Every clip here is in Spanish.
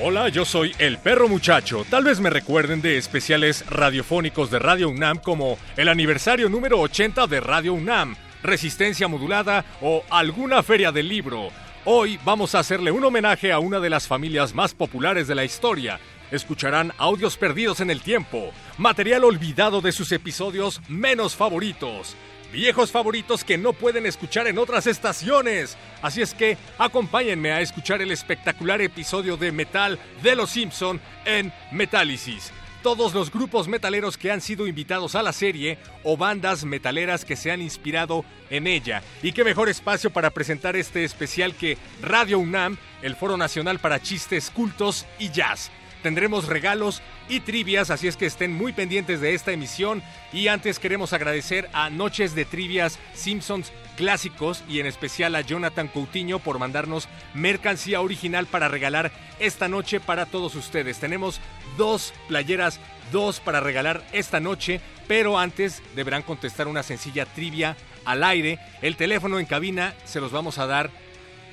Hola, yo soy el perro muchacho. Tal vez me recuerden de especiales radiofónicos de Radio UNAM como el aniversario número 80 de Radio UNAM, Resistencia Modulada o alguna feria del libro. Hoy vamos a hacerle un homenaje a una de las familias más populares de la historia. Escucharán audios perdidos en el tiempo, material olvidado de sus episodios menos favoritos viejos favoritos que no pueden escuchar en otras estaciones. Así es que acompáñenme a escuchar el espectacular episodio de metal de Los Simpson en Metálisis. Todos los grupos metaleros que han sido invitados a la serie o bandas metaleras que se han inspirado en ella. Y qué mejor espacio para presentar este especial que Radio UNAM, el Foro Nacional para Chistes, Cultos y Jazz. Tendremos regalos y trivias, así es que estén muy pendientes de esta emisión. Y antes queremos agradecer a Noches de Trivias Simpsons Clásicos y en especial a Jonathan Coutinho por mandarnos mercancía original para regalar esta noche para todos ustedes. Tenemos dos playeras, dos para regalar esta noche, pero antes deberán contestar una sencilla trivia al aire. El teléfono en cabina se los vamos a dar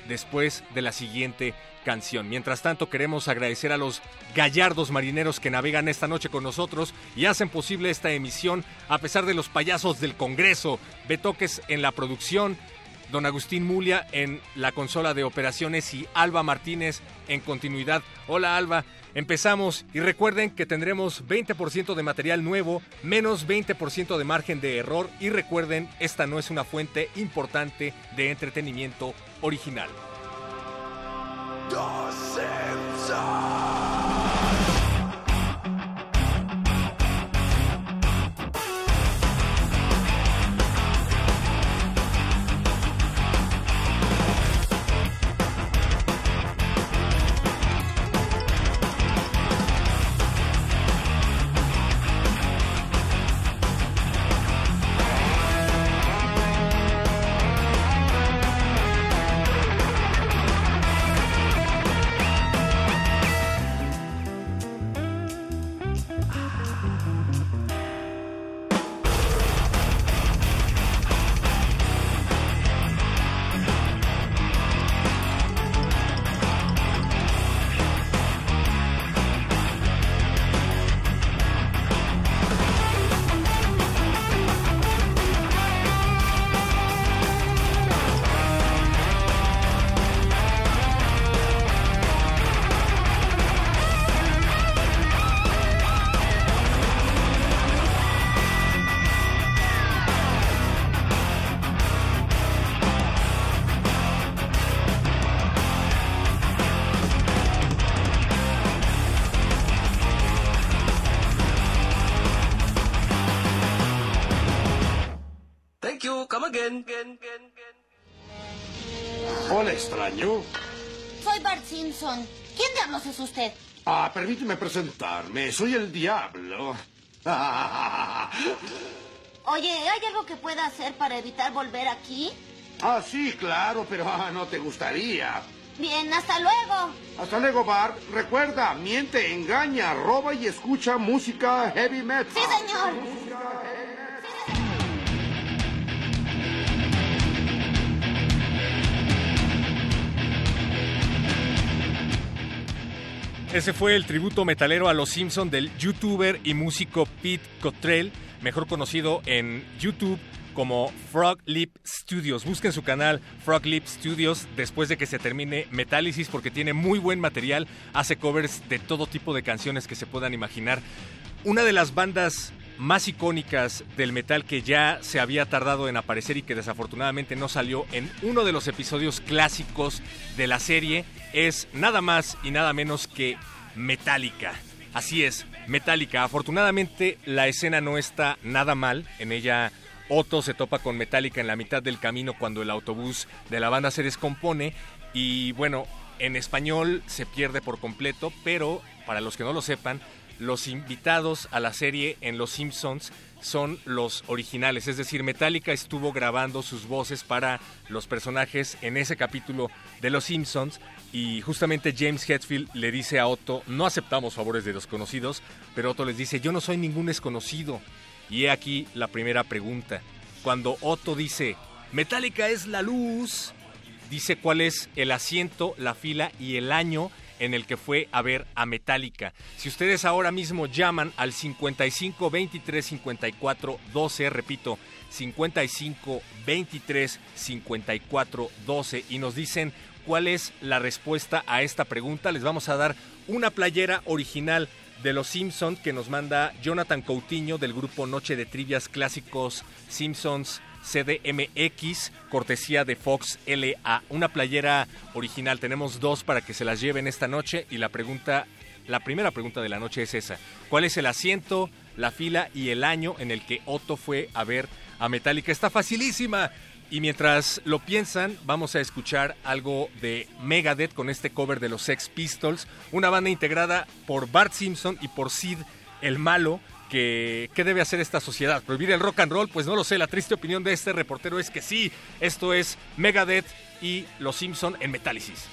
después de la siguiente canción. Mientras tanto, queremos agradecer a los gallardos marineros que navegan esta noche con nosotros y hacen posible esta emisión a pesar de los payasos del Congreso, Betoques en la producción, don Agustín Mulia en la consola de operaciones y Alba Martínez en continuidad. Hola Alba, empezamos y recuerden que tendremos 20% de material nuevo, menos 20% de margen de error y recuerden, esta no es una fuente importante de entretenimiento original. Come ¿Quién diablos es usted? Ah, permíteme presentarme. Soy el diablo. Oye, ¿hay algo que pueda hacer para evitar volver aquí? Ah, sí, claro, pero ah, no te gustaría. Bien, hasta luego. Hasta luego, Bart. Recuerda, miente, engaña, roba y escucha música heavy metal. Sí, señor. Ese fue el tributo metalero a los Simpson del youtuber y músico Pete Cottrell, mejor conocido en YouTube como Frog Lip Studios. Busquen su canal Frog Lip Studios después de que se termine Metálisis porque tiene muy buen material, hace covers de todo tipo de canciones que se puedan imaginar. Una de las bandas más icónicas del metal que ya se había tardado en aparecer y que desafortunadamente no salió en uno de los episodios clásicos de la serie es nada más y nada menos que Metallica. Así es, Metallica. Afortunadamente la escena no está nada mal, en ella Otto se topa con Metallica en la mitad del camino cuando el autobús de la banda se descompone y bueno, en español se pierde por completo, pero para los que no lo sepan, los invitados a la serie en Los Simpsons son los originales, es decir, Metallica estuvo grabando sus voces para los personajes en ese capítulo de Los Simpsons y justamente James Hetfield le dice a Otto, no aceptamos favores de desconocidos, pero Otto les dice, yo no soy ningún desconocido. Y he aquí la primera pregunta. Cuando Otto dice, Metallica es la luz, dice cuál es el asiento, la fila y el año en el que fue a ver a Metallica. Si ustedes ahora mismo llaman al 55 23 54 12, repito, 55 23 54 12 y nos dicen cuál es la respuesta a esta pregunta, les vamos a dar una playera original de los Simpsons que nos manda Jonathan Coutinho del grupo Noche de Trivias Clásicos Simpsons CDMX, cortesía de Fox LA. Una playera original. Tenemos dos para que se las lleven esta noche. Y la pregunta, la primera pregunta de la noche es esa: ¿Cuál es el asiento, la fila y el año en el que Otto fue a ver a Metallica? Está facilísima. Y mientras lo piensan, vamos a escuchar algo de Megadeth con este cover de los Sex Pistols, una banda integrada por Bart Simpson y por Sid el Malo, que qué debe hacer esta sociedad. ¿Prohibir el rock and roll? Pues no lo sé. La triste opinión de este reportero es que sí. Esto es Megadeth y Los Simpson en Metálisis.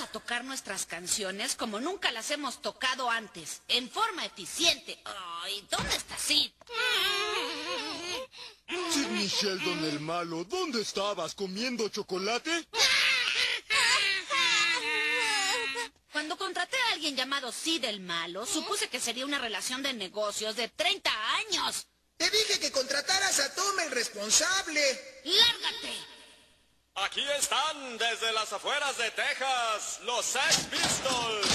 A tocar nuestras canciones como nunca las hemos tocado antes, en forma eficiente. Ay, ¿dónde está Sid? Sidney Sheldon el malo, ¿dónde estabas? ¿Comiendo chocolate? Cuando contraté a alguien llamado Sid el Malo, supuse que sería una relación de negocios de 30 años. Te dije que contrataras a Tom el responsable. ¡Lárgate! Aquí están desde las afueras de Texas, los Sex Pistols.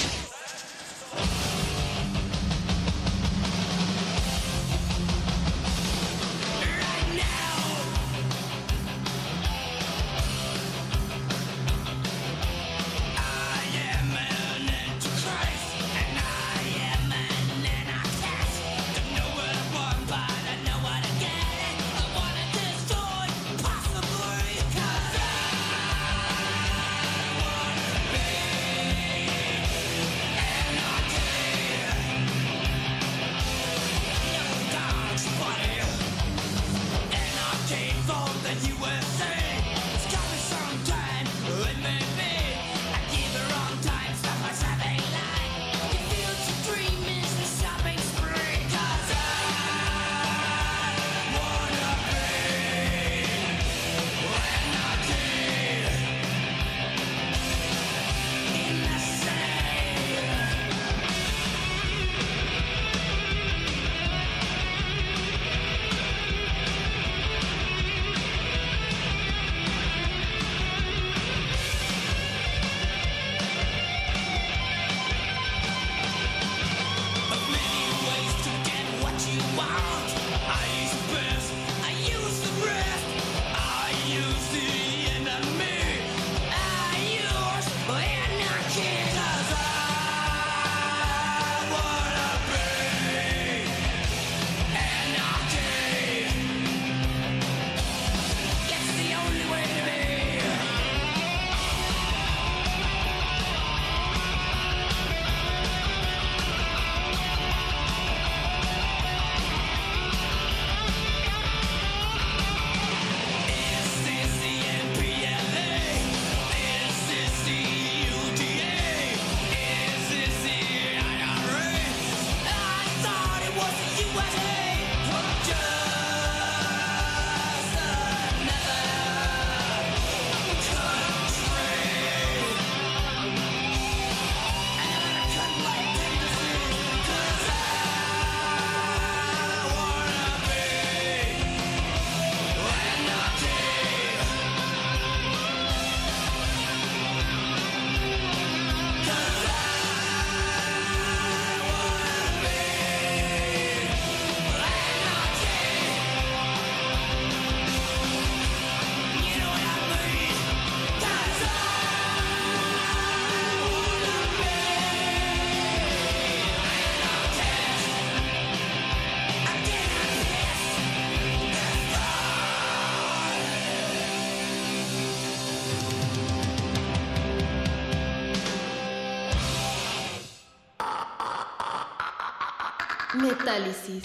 ¡Puro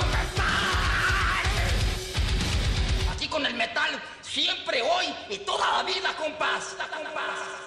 metal! Aquí con el metal, siempre, hoy y toda la vida, compás. compás.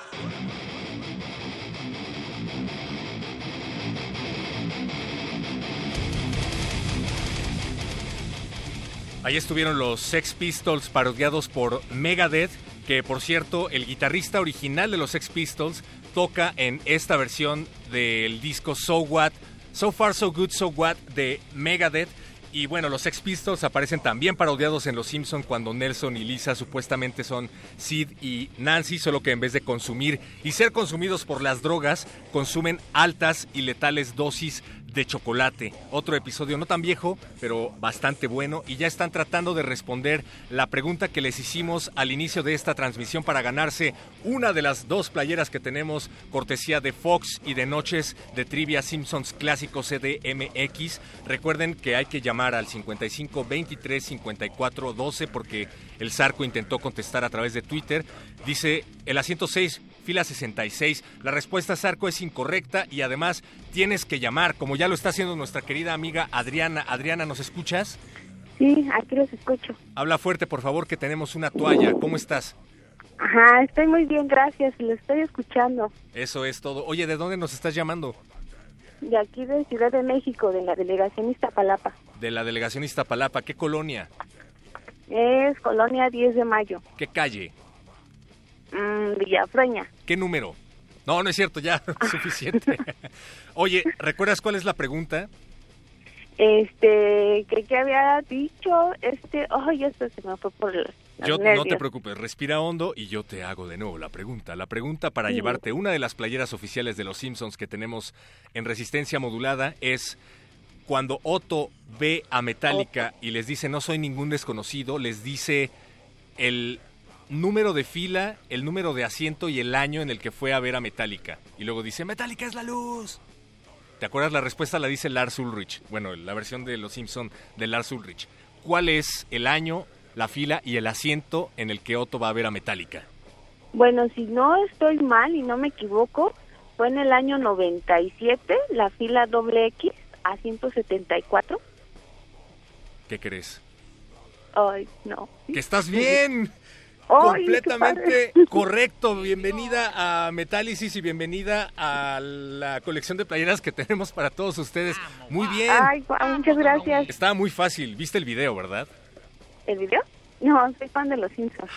Ahí estuvieron los Sex Pistols parodiados por Megadeth, que por cierto, el guitarrista original de los Sex Pistols toca en esta versión del disco So What, So Far So Good So What de Megadeth. Y bueno, los Sex Pistols aparecen también parodiados en Los Simpson cuando Nelson y Lisa supuestamente son Sid y Nancy, solo que en vez de consumir y ser consumidos por las drogas, consumen altas y letales dosis de chocolate. Otro episodio no tan viejo, pero bastante bueno. Y ya están tratando de responder la pregunta que les hicimos al inicio de esta transmisión para ganarse una de las dos playeras que tenemos, cortesía de Fox y de Noches de Trivia Simpsons Clásico CDMX. Recuerden que hay que llamar al 55 23 54 12 porque el Zarco intentó contestar a través de Twitter. Dice el asiento 6 fila 66. La respuesta, Zarco, es incorrecta y además tienes que llamar, como ya lo está haciendo nuestra querida amiga Adriana. Adriana, ¿nos escuchas? Sí, aquí los escucho. Habla fuerte, por favor, que tenemos una toalla. ¿Cómo estás? Ajá, estoy muy bien, gracias. Lo estoy escuchando. Eso es todo. Oye, ¿de dónde nos estás llamando? De aquí de Ciudad de México, de la delegación Iztapalapa. De la delegación Iztapalapa. ¿Qué colonia? Es Colonia 10 de Mayo. ¿Qué calle? Mm, Villafreña. ¿Qué número? No, no es cierto, ya, suficiente. Oye, ¿recuerdas cuál es la pregunta? Este, que, que había dicho, este, ay, esto se me fue por el... Yo, no te preocupes, respira hondo y yo te hago de nuevo la pregunta. La pregunta para Sí. llevarte una de las playeras oficiales de los Simpsons que tenemos en resistencia modulada es cuando Otto ve a Metallica y les dice no soy ningún desconocido, les dice el número de fila, el número de asiento y el año en el que fue a ver a Metallica. Y luego dice, Metallica es la luz. ¿Te acuerdas? La respuesta la dice Lars Ulrich. Bueno, la versión de Los Simpson de Lars Ulrich. ¿Cuál es el año, la fila y el asiento en el que Otto va a ver a Metallica? Bueno, si no estoy mal y no me equivoco, fue en el año 97, la fila doble X a 174. ¿Qué crees? Ay, no. ¡Que estás bien! Completamente correcto. Bienvenida a Metálisis y bienvenida a la colección de playeras que tenemos para todos ustedes. Muy bien. Ay, muchas gracias. Estaba muy fácil. ¿Viste el video, verdad? ¿El video? No, soy fan de los Simpsons.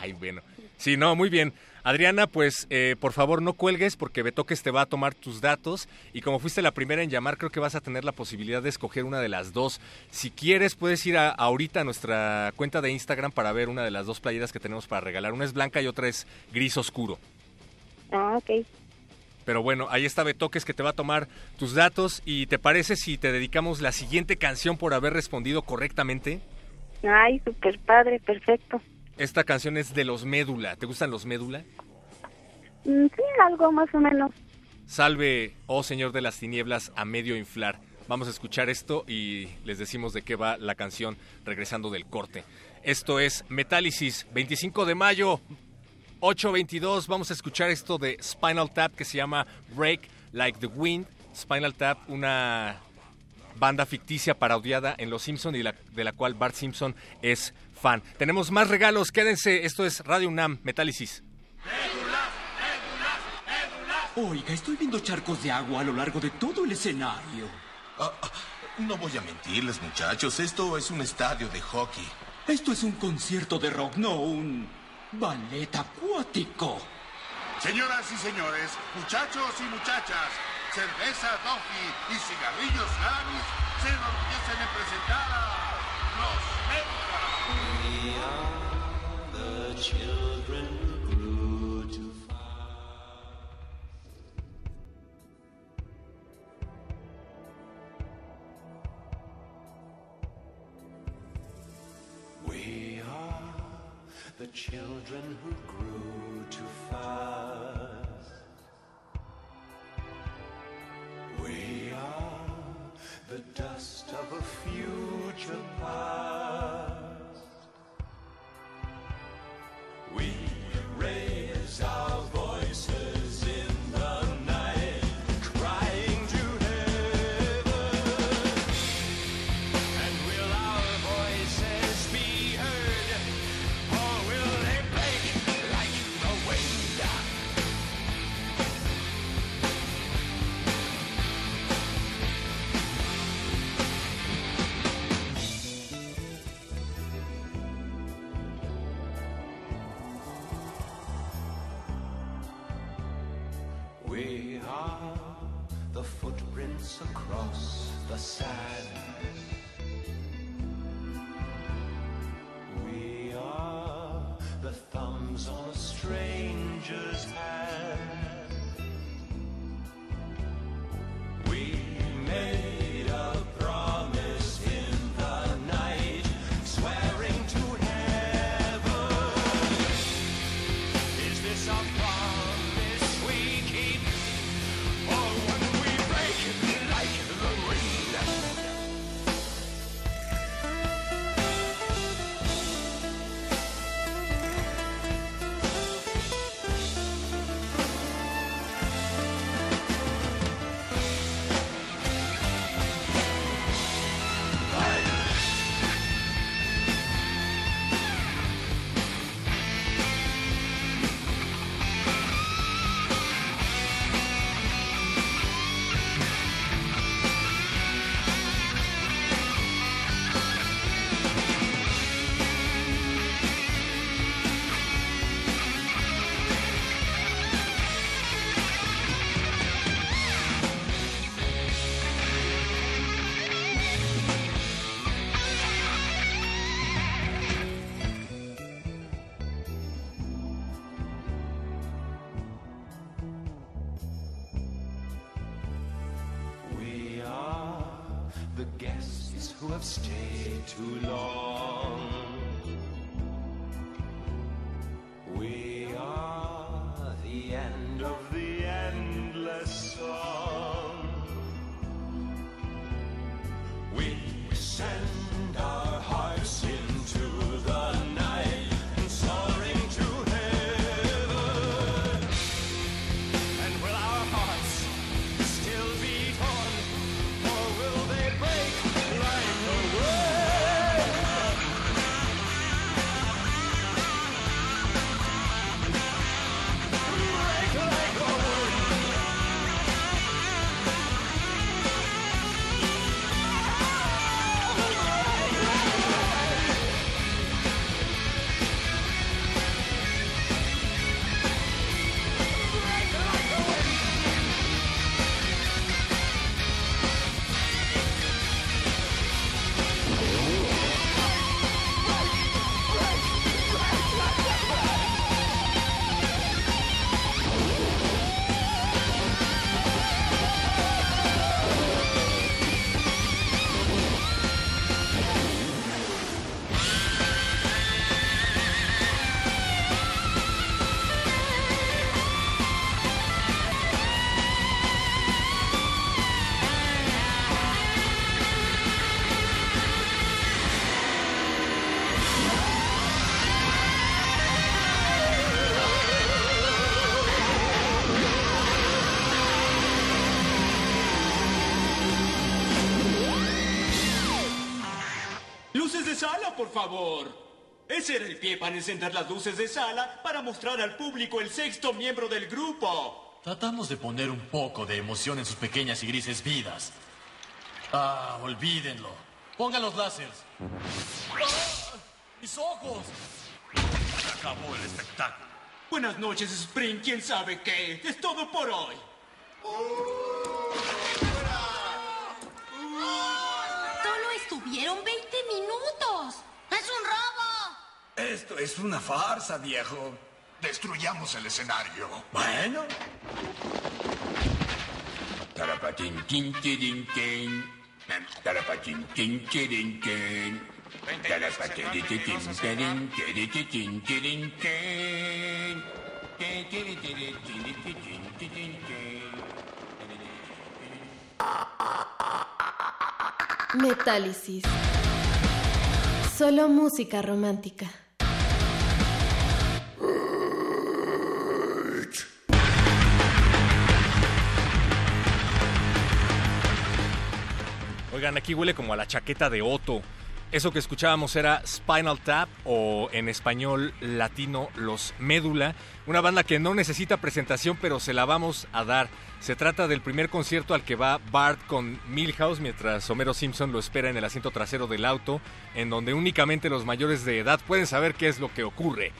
Ay, bueno. Sí, no, muy bien. Adriana, pues eh, por favor no cuelgues porque Betoques te va a tomar tus datos y como fuiste la primera en llamar creo que vas a tener la posibilidad de escoger una de las dos. Si quieres puedes ir a, ahorita a nuestra cuenta de Instagram para ver una de las dos playeras que tenemos para regalar. Una es blanca y otra es gris oscuro. Ah, ok. Pero bueno, ahí está Betoques que te va a tomar tus datos y ¿te parece si te dedicamos la siguiente canción por haber respondido correctamente? Ay, super padre, perfecto. Esta canción es de los Médula. ¿Te gustan los Médula? Mm, sí, algo más o menos. Salve, oh Señor de las Tinieblas, a medio inflar. Vamos a escuchar esto y les decimos de qué va la canción regresando del corte. Esto es Metálisis, 25 de mayo, 8.22. Vamos a escuchar esto de Spinal Tap que se llama Break Like the Wind. Spinal Tap, una banda ficticia parodiada en Los Simpson y la- de la cual Bart Simpson es fan. Tenemos más regalos, quédense. Esto es Radio UNAM, Metálisis. Oiga, estoy viendo charcos de agua a lo largo de todo el escenario. Ah, No voy a mentirles, muchachos. Esto es un estadio de hockey. Esto es un concierto de rock, no un ballet acuático. Señoras y señores, muchachos y muchachas, cerveza Duffy y cigarrillos Harris se enorgullecen en presentar a los The children who grew too fast. We are the dust of a future past. Sala, por favor. Ese era el pie para encender las luces de sala para mostrar al público el sexto miembro del grupo. Tratamos de poner un poco de emoción en sus pequeñas y grises vidas. Ah, olvídenlo. Pongan los láseres. ¡Ah! ¡Mis ojos! Se acabó el espectáculo. Buenas noches, Spring. ¿Quién sabe qué? Es todo por hoy. Solo estuvieron 20 minutos. ¡Es un robo! Esto es una farsa, viejo. Destruyamos el escenario. Bueno. Tarapatín, tin, tirin, tin. Tarapatín, tin, tirin, tin. Tarapatín, tin, tirin, tirin, tirin, tin. Tin, tirin, tirin, tirin, tirin, tirin, tin. Metálisis. Solo música romántica. Oigan, aquí huele como a la chaqueta de Otto. Eso que escuchábamos era Spinal Tap o en español latino Los Médula, una banda que no necesita presentación pero se la vamos a dar. Se trata del primer concierto al que va Bart con Milhouse mientras Homero Simpson lo espera en el asiento trasero del auto, en donde únicamente los mayores de edad pueden saber qué es lo que ocurre.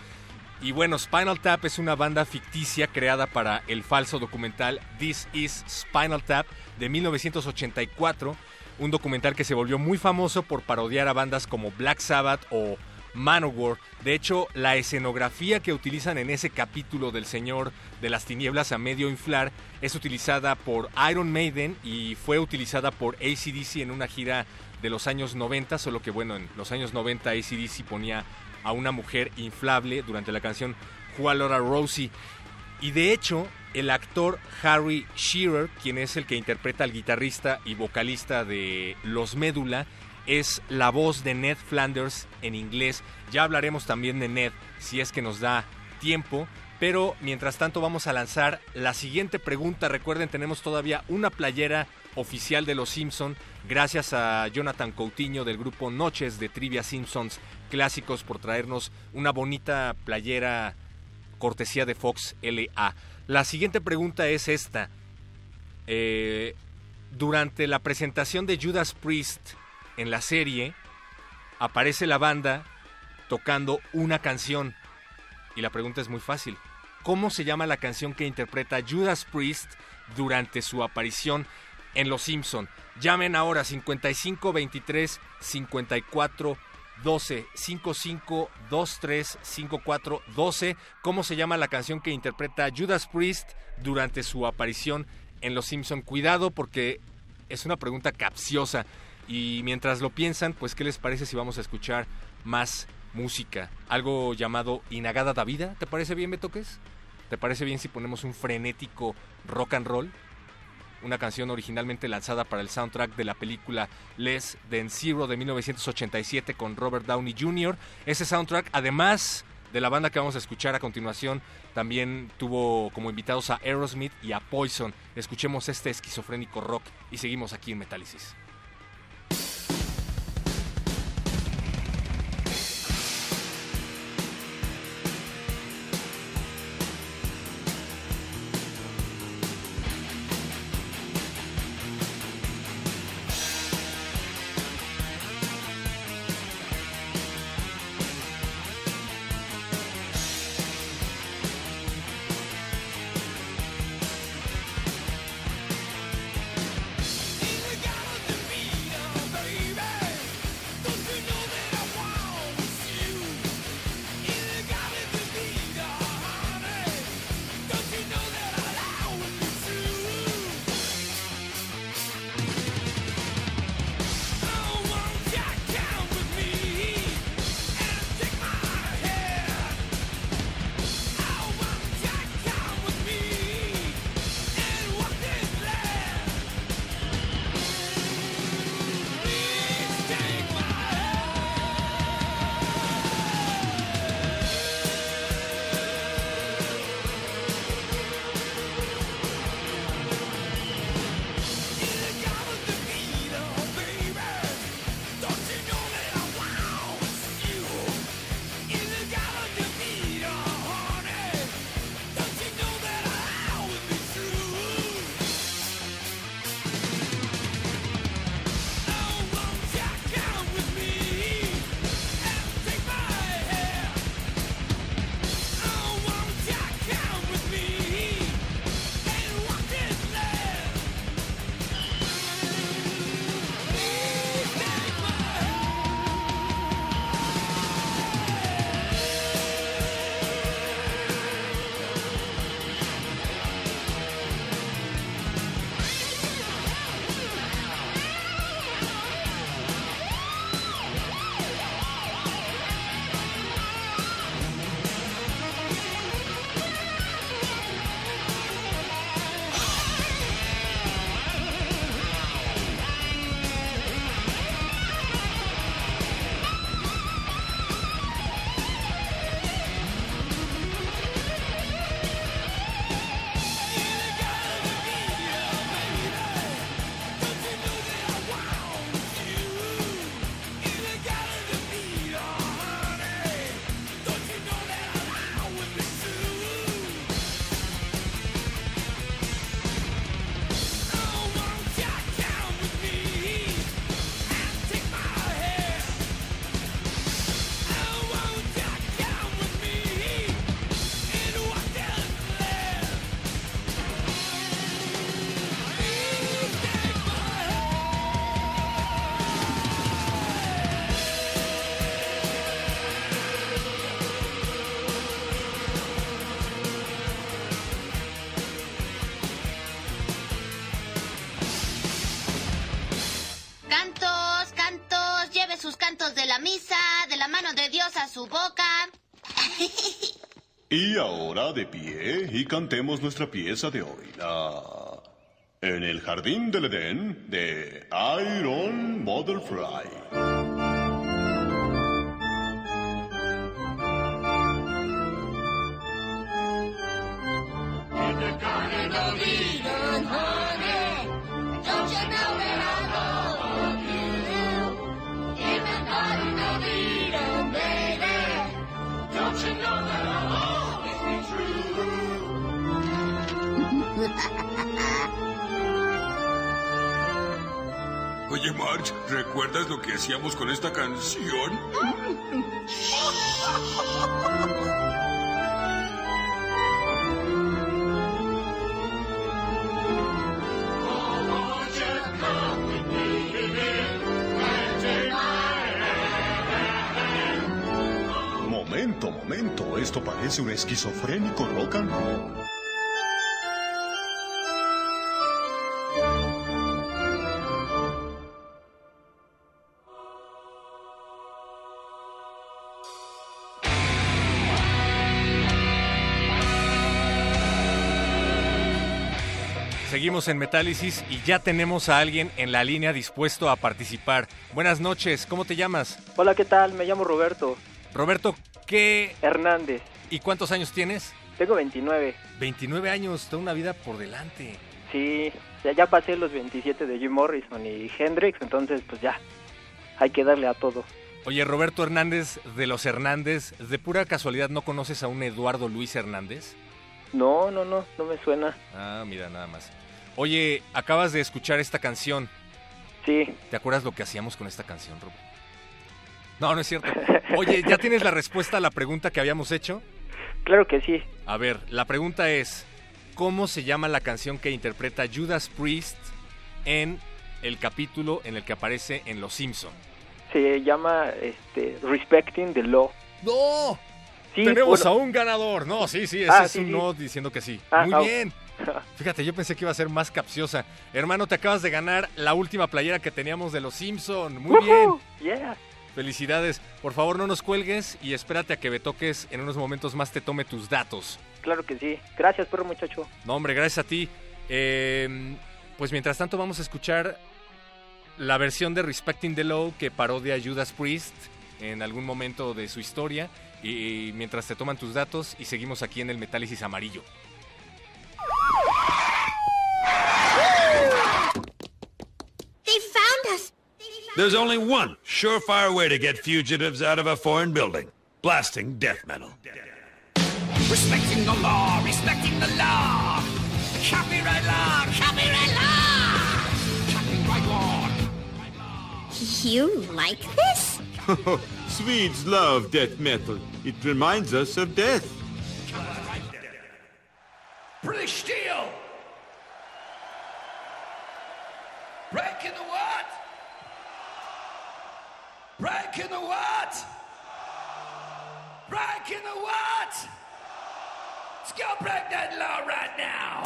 Y bueno, Spinal Tap es una banda ficticia creada para el falso documental This is Spinal Tap de 1984, un documental que se volvió muy famoso por parodiar a bandas como Black Sabbath o Manowar. De hecho, la escenografía que utilizan en ese capítulo del Señor de las Tinieblas a medio inflar es utilizada por Iron Maiden y fue utilizada por ACDC en una gira de los años 90, solo que bueno, en los años 90 ACDC ponía a una mujer inflable durante la canción Jualora Rosie. Y de hecho, el actor Harry Shearer, quien es el que interpreta al guitarrista y vocalista de Los Médula, es la voz de Ned Flanders en inglés. Ya hablaremos también de Ned si es que nos da tiempo. Pero mientras tanto vamos a lanzar la siguiente pregunta. Recuerden, tenemos todavía una playera oficial de Los Simpson. Gracias a Jonathan Coutinho del grupo Noches de Trivia Simpsons Clásicos por traernos una bonita playera cortesía de Fox LA. La siguiente pregunta es esta. Eh, durante la presentación de Judas Priest en la serie, aparece la banda tocando una canción. Y la pregunta es muy fácil. ¿Cómo se llama la canción que interpreta Judas Priest durante su aparición en Los Simpson? Llamen ahora 55 23 54 12 55 23 54 12. ¿Cómo se llama la canción que interpreta Judas Priest durante su aparición en Los Simpson? Cuidado porque es una pregunta capciosa. Y mientras lo piensan, pues ¿qué les parece si vamos a escuchar más música? Algo llamado Inagada da Vida, ¿te parece bien, Betoques? ¿Te parece bien si ponemos un frenético rock and roll? Una canción originalmente lanzada para el soundtrack de la película Les Than Zero de 1987 con Robert Downey Jr. Ese soundtrack, además de la banda que vamos a escuchar a continuación, también tuvo como invitados a Aerosmith y a Poison. Escuchemos este esquizofrénico rock y seguimos aquí en Metálisis. Y ahora de pie y cantemos nuestra pieza de hoy. En el jardín del Edén de Iron Butterfly. ¿Recuerdas lo que hacíamos con esta canción? Momento, momento. Esto parece un esquizofrénico rock and roll. Seguimos en Metálisis y ya tenemos a alguien en la línea dispuesto a participar. Buenas noches, ¿cómo te llamas? Hola, ¿qué tal? Me llamo Roberto Roberto, ¿qué Hernández. y cuántos años tienes? Tengo 29. 29 años, toda una vida por delante. Sí, ya, ya pasé los 27 de Jim Morrison y Hendrix, entonces pues ya, hay que darle a todo. Oye, Roberto Hernández de los Hernández, ¿de pura casualidad no conoces a un Eduardo Luis Hernández? No, no, no, no me suena. Ah, mira, nada más. Oye, acabas de escuchar esta canción. Sí. ¿Te acuerdas lo que hacíamos con esta canción, Rob? No, no es cierto. Oye, ¿ya tienes la respuesta a la pregunta que habíamos hecho? Claro que sí. A ver, la pregunta es, ¿cómo se llama la canción que interpreta Judas Priest en el capítulo en el que aparece en Los Simpson? Se llama este, Respecting the Law. ¡No! Sí, Tenemos bueno. a un ganador. No, sí, sí, ese Ah, es sí, un sí. no diciendo que sí. Ah, Muy ah. bien. Fíjate, yo pensé que iba a ser más capciosa. Hermano, te acabas de ganar la última playera que teníamos de Los Simpson. Muy bien. Yeah. Felicidades. Por favor, no nos cuelgues y espérate a que me toques. En unos momentos más te tome tus datos. Claro que sí. Gracias, perro muchacho. No, hombre, gracias a ti. Eh, pues mientras tanto vamos a escuchar la versión de Respecting the Law que parodia Judas Priest en algún momento de su historia. Y, mientras te toman tus datos y seguimos aquí en el Metálisis Amarillo. They found us. There's only one surefire way to get fugitives out of a foreign building blasting death metal. Respecting the law, respecting the law. Copyright law, copyright law. Copyright law. You like this? Swedes love death metal. It reminds us of death. British Steel. Breaking the what? Breaking the what? Breaking the what? Let's go break that law right now.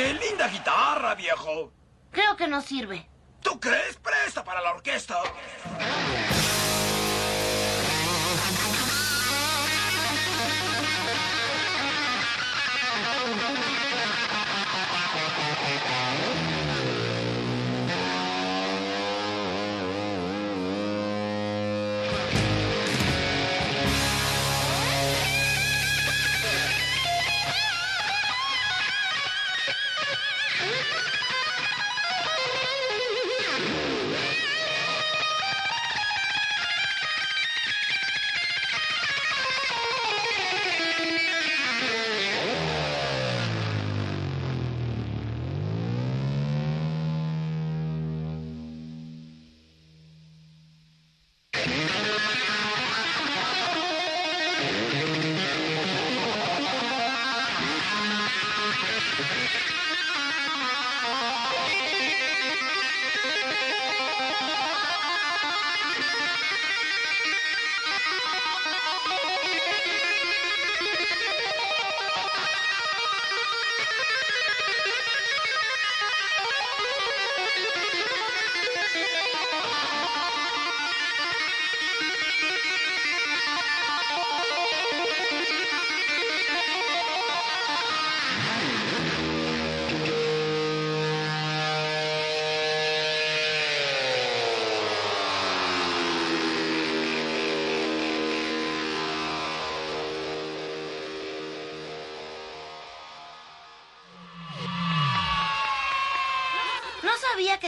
Oye, linda guitarra, viejo. Creo que no sirve.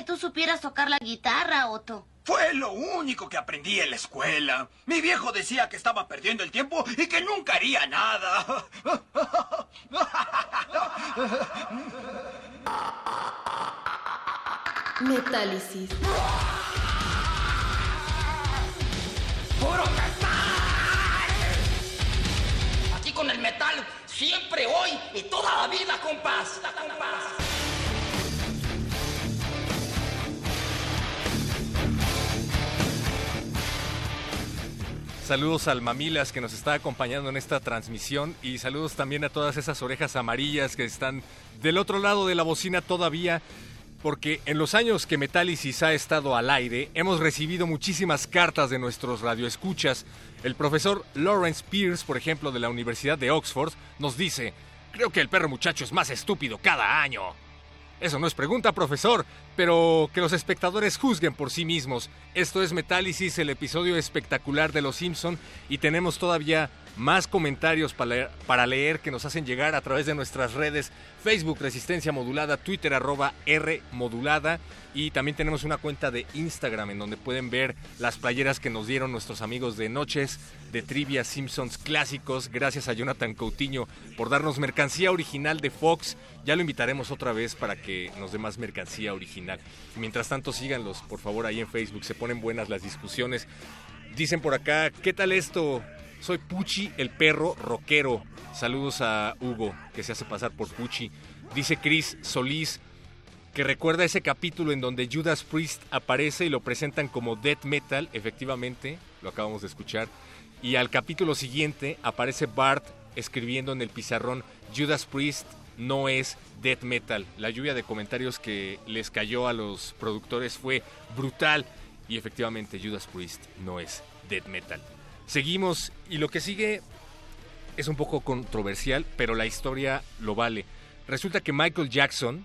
Que tú supieras tocar la guitarra, Otto. Fue lo único que aprendí en la escuela. Mi viejo decía que estaba perdiendo el tiempo y que nunca haría nada. Metálisis. ¡Puro metal! Aquí con el metal, siempre, hoy y toda la vida, compás. compás. Saludos al Mamilas que nos está acompañando en esta transmisión y saludos también a todas esas orejas amarillas que están del otro lado de la bocina todavía, porque en los años que Metálisis ha estado al aire hemos recibido muchísimas cartas de nuestros radioescuchas. El profesor Lawrence Pierce, por ejemplo, de la Universidad de Oxford, nos dice, creo que el perro muchacho es más estúpido cada año. Eso no es pregunta, profesor, pero que los espectadores juzguen por sí mismos. Esto es Metálisis, el episodio espectacular de Los Simpson, y tenemos todavía más comentarios para leer, para leer que nos hacen llegar a través de nuestras redes Facebook Resistencia Modulada, Twitter arroba R Modulada y también tenemos una cuenta de Instagram en donde pueden ver las playeras que nos dieron nuestros amigos de Noches de Trivia Simpsons Clásicos. Gracias a Jonathan Coutinho por darnos mercancía original de Fox. Ya lo invitaremos otra vez para que nos dé más mercancía original. Mientras tanto, síganlos, por favor, ahí en Facebook. Se ponen buenas las discusiones. Dicen por acá, ¿qué tal esto? Soy Puchi, el perro rockero. Saludos a Hugo, que se hace pasar por Puchi. Dice Chris Solís, que recuerda ese capítulo en donde Judas Priest aparece y lo presentan como death metal, efectivamente, lo acabamos de escuchar. Y al capítulo siguiente aparece Bart escribiendo en el pizarrón, Judas Priest no es death metal. La lluvia de comentarios que les cayó a los productores fue brutal. Y efectivamente, Judas Priest no es death metal. Seguimos y lo que sigue es un poco controversial, pero la historia lo vale. Resulta que Michael Jackson,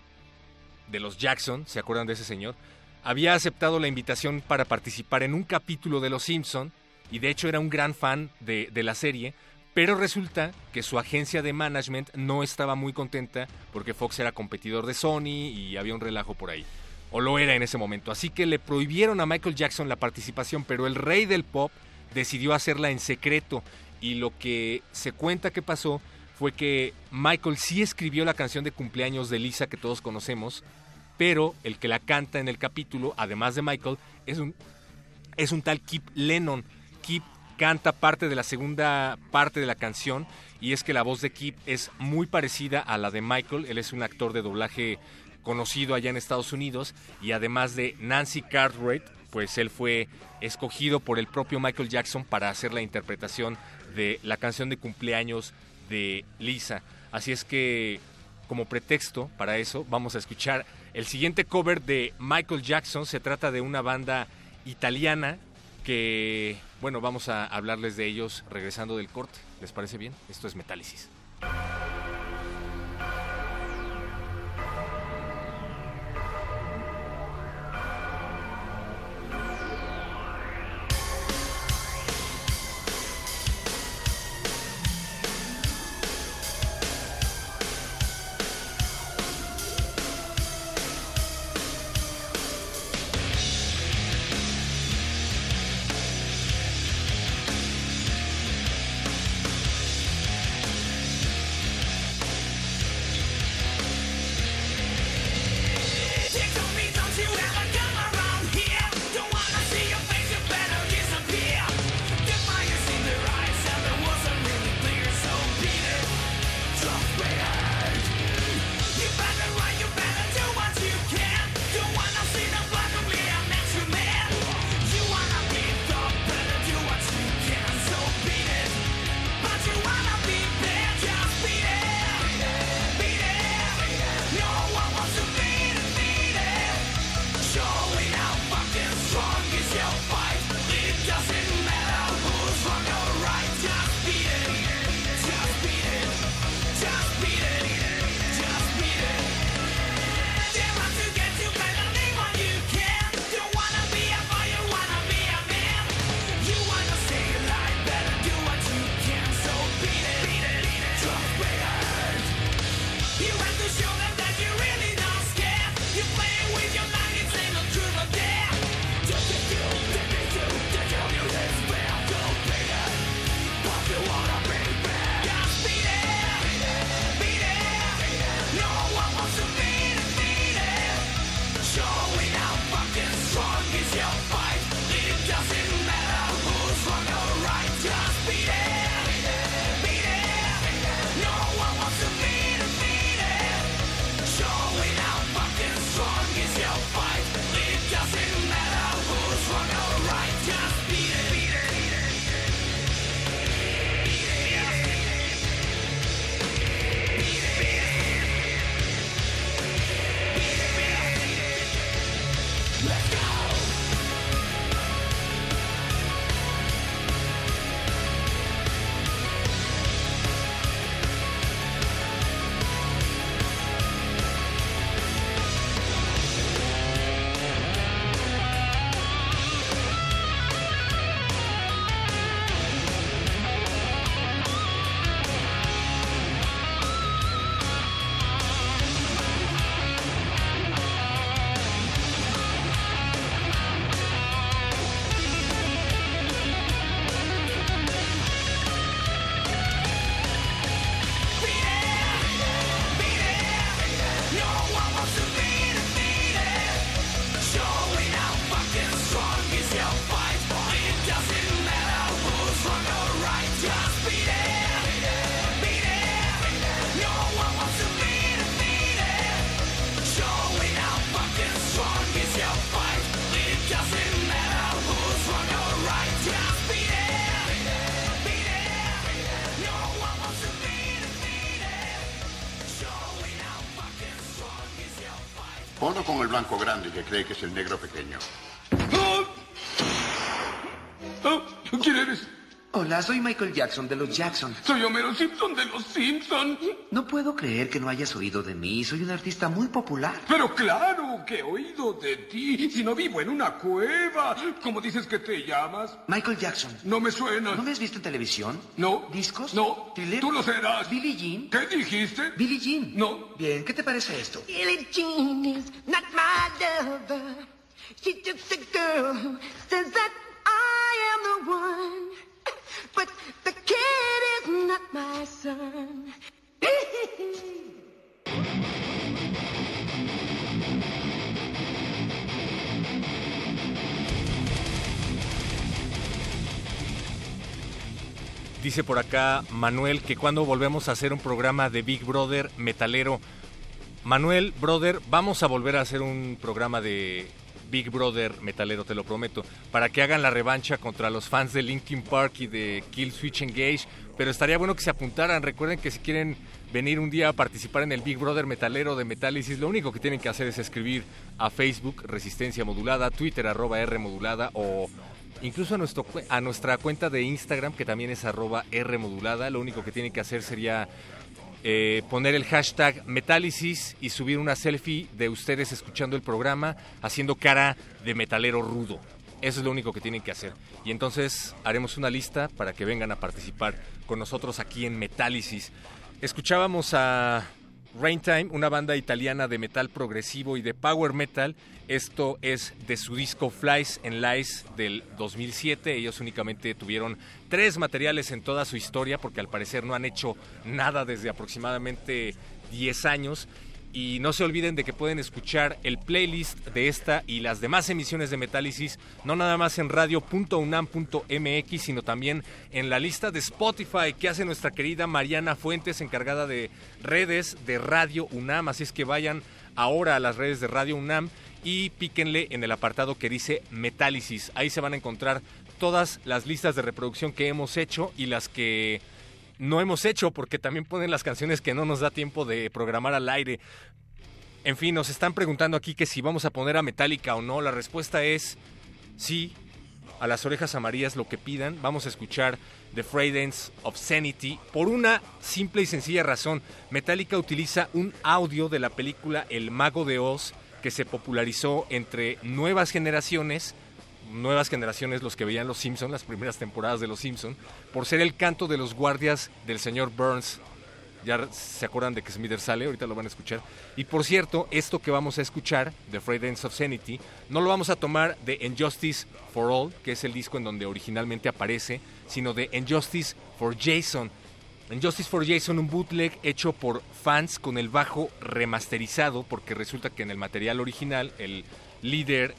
de los Jackson, ¿se acuerdan de ese señor? Había aceptado la invitación para participar en un capítulo de Los Simpson y de hecho era un gran fan de, de la serie, pero resulta que su agencia de management no estaba muy contenta porque Fox era competidor de Sony y había un relajo por ahí. O lo era en ese momento. Así que le prohibieron a Michael Jackson la participación, pero el rey del pop decidió hacerla en secreto. Y lo que se cuenta que pasó fue que Michael sí escribió la canción de cumpleaños de Lisa que todos conocemos, pero el que la canta en el capítulo, además de Michael, es un, es un tal Kip Lennon. Kip canta parte de la segunda parte de la canción y es que la voz de Kip es muy parecida a la de Michael. Él es un actor de doblaje conocido allá en Estados Unidos y además de Nancy Cartwright, pues él fue escogido por el propio Michael Jackson para hacer la interpretación de la canción de cumpleaños de Lisa. Así es que como pretexto para eso, vamos a escuchar el siguiente cover de Michael Jackson. Se trata de una banda italiana que, bueno, vamos a hablarles de ellos regresando del corte. ¿Les parece bien? Esto es Metálisis. Con el blanco grande que cree que es el negro pequeño. ¿Quién eres? Hola, soy Michael Jackson de los Jackson. Soy Homero Simpson de los Simpson. No puedo creer que no hayas oído de mí. Soy un artista muy popular. Pero claro que he oído de ti. Si no vivo en una cueva. ¿Cómo dices que te llamas? Michael Jackson. No me suena. ¿No me has visto en televisión? No. ¿Discos? No. ¿Thriller? Tú lo serás. ¿Billie Jean? ¿Qué dijiste? ¿Billie Jean? No. Bien, ¿qué te parece esto? Billie Jean is not my lover. She's just a girl says that I am the one. But the kid is not my son. Dice por acá Manuel que cuando volvemos a hacer un programa de Big Brother metalero. Manuel, brother, vamos a volver a hacer un programa de Big Brother metalero, te lo prometo, para que hagan la revancha contra los fans de Linkin Park y de Kill Switch Engage, pero estaría bueno que se apuntaran. Recuerden que si quieren venir un día a participar en el Big Brother metalero de Metálisis, lo único que tienen que hacer es escribir a Facebook Resistencia Modulada, Twitter arroba R Modulada o incluso a, nuestra cuenta de Instagram que también es arroba R Modulada. Lo único que tienen que hacer sería eh, poner el hashtag Metálisis y subir una selfie de ustedes escuchando el programa haciendo cara de metalero rudo. Eso es lo único que tienen que hacer. Y entonces haremos una lista para que vengan a participar con nosotros aquí en Metálisis. Escuchábamos a Raintime, una banda italiana de metal progresivo y de power metal. Esto es de su disco Flies and Lies del 2007. Ellos únicamente tuvieron tres materiales en toda su historia porque al parecer no han hecho nada desde aproximadamente 10 años. Y no se olviden de que pueden escuchar el playlist de esta y las demás emisiones de Metálisis, no nada más en radio.unam.mx, sino también en la lista de Spotify que hace nuestra querida Mariana Fuentes, encargada de redes de Radio UNAM. Así es que vayan ahora a las redes de Radio UNAM y píquenle en el apartado que dice Metálisis. Ahí se van a encontrar todas las listas de reproducción que hemos hecho y las que no hemos hecho porque también ponen las canciones que no nos da tiempo de programar al aire. En fin, nos están preguntando aquí que si vamos a poner a Metallica o no. La respuesta es sí. A las orejas amarillas lo que pidan. Vamos a escuchar The Fragrance of Sanity por una simple y sencilla razón. Metallica utiliza un audio de la película El Mago de Oz que se popularizó entre nuevas generaciones nuevas generaciones los que veían Los Simpson, las primeras temporadas de Los Simpson, por ser el canto de los guardias del señor Burns. Ya se acuerdan de que Smither sale, ahorita lo van a escuchar. Y por cierto, esto que vamos a escuchar, The Fragrance of Sanity, no lo vamos a tomar de Injustice for All, que es el disco en donde originalmente aparece, sino de Injustice for Jason. Injustice for Jason, un bootleg hecho por fans con el bajo remasterizado, porque resulta que en el material original el líder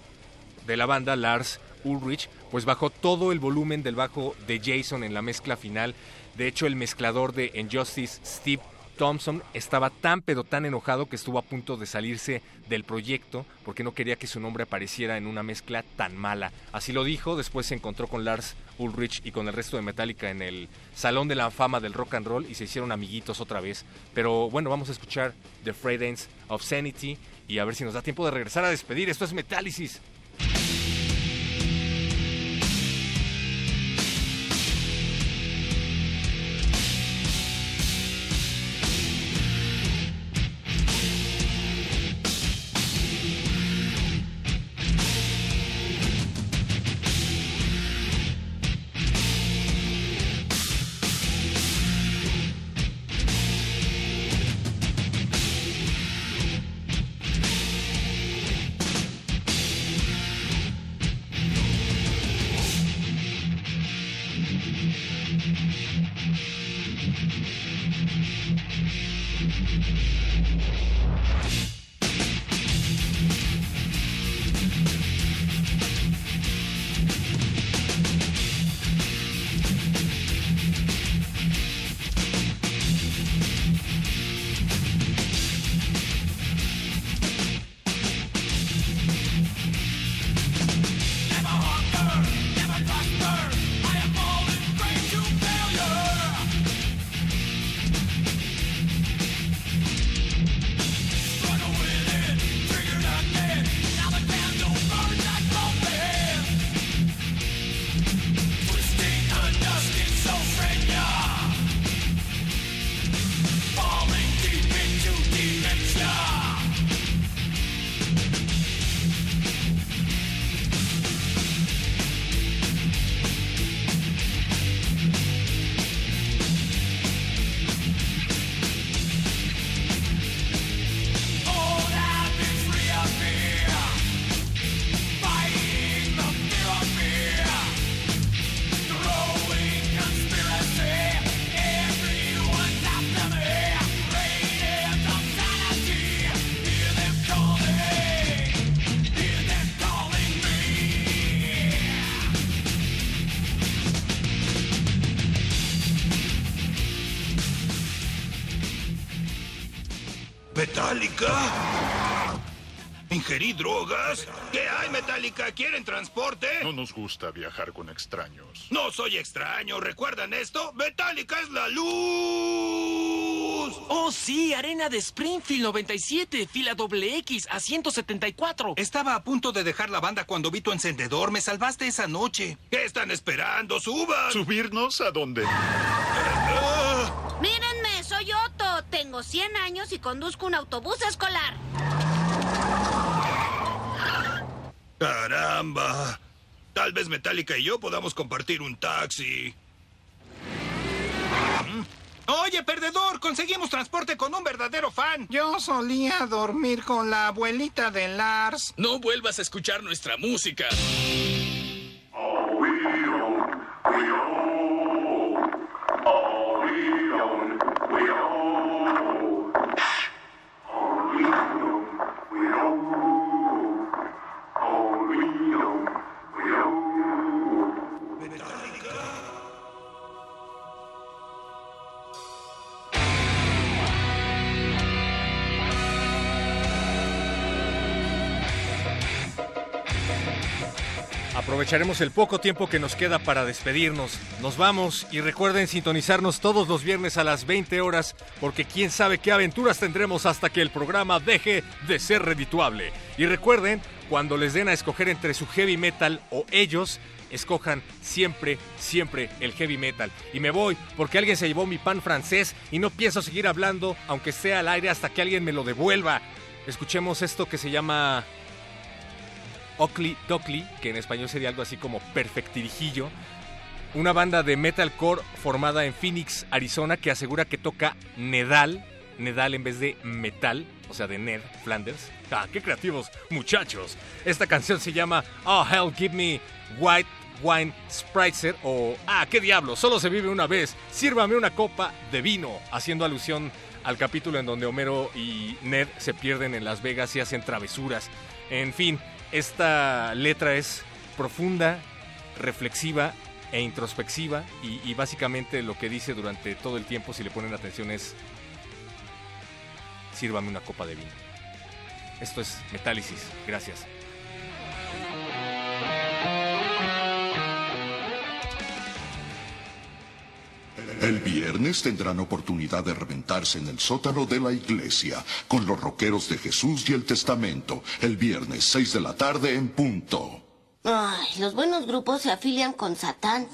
de la banda, Lars Ulrich, pues bajó todo el volumen del bajo de Jason en la mezcla final. De hecho, el mezclador de Injustice, Steve Thompson, estaba tan pero tan enojado que estuvo a punto de salirse del proyecto porque no quería que su nombre apareciera en una mezcla tan mala. Así lo dijo, después se encontró con Lars Ulrich y con el resto de Metallica en el Salón de la Fama del Rock and Roll y se hicieron amiguitos otra vez. Pero bueno, vamos a escuchar The Fragrance of Sanity y a ver si nos da tiempo de regresar a despedir. Esto es Metálisis. ¿Metallica? ¿Ingerí drogas? ¿Qué hay, Metallica? ¿Quieren transporte? No nos gusta viajar con extraños. No soy extraño, ¿recuerdan esto? Metallica es la luz. Oh, sí, arena de Springfield 97, fila doble X a 174. Estaba a punto de dejar la banda cuando vi tu encendedor. Me salvaste esa noche. ¿Qué están esperando? ¡Suban! ¿Subirnos a dónde? Mírenme, soy Otto. Tengo 100 años y conduzco un autobús escolar. ¡Caramba! Tal vez Metallica y yo podamos compartir un taxi. ¿Mm? Oye, perdedor, conseguimos transporte con un verdadero fan. Yo solía dormir con la abuelita de Lars. No vuelvas a escuchar nuestra música. Aprovecharemos el poco tiempo que nos queda para despedirnos. Nos vamos y recuerden sintonizarnos todos los viernes a las 20 horas porque quién sabe qué aventuras tendremos hasta que el programa deje de ser redituable. Y recuerden, cuando les den a escoger entre su heavy metal o ellos, escojan siempre, siempre el heavy metal. Y me voy porque alguien se llevó mi pan francés y no pienso seguir hablando aunque sea al aire hasta que alguien me lo devuelva. Escuchemos esto que se llama Oakley Dockley, que en español sería algo así como Perfectirijillo, una banda de metalcore formada en Phoenix, Arizona, que asegura que toca Nedal, Nedal en vez de metal, o sea, de Ned Flanders. ¡Ah, qué creativos, muchachos! Esta canción se llama Oh Hell Give Me White Wine Spritzer o Ah, qué diablo, solo se vive una vez, sírvame una copa de vino, haciendo alusión al capítulo en donde Homero y Ned se pierden en Las Vegas y hacen travesuras. En fin, esta letra es profunda, reflexiva e introspectiva y, básicamente lo que dice durante todo el tiempo, si le ponen atención, es sírvame una copa de vino. Esto es Metálisis. Gracias. El viernes tendrán oportunidad de reventarse en el sótano de la iglesia con los rockeros de Jesús y el Testamento. El viernes, 6 de la tarde en punto. Ay, los buenos grupos se afilian con Satán.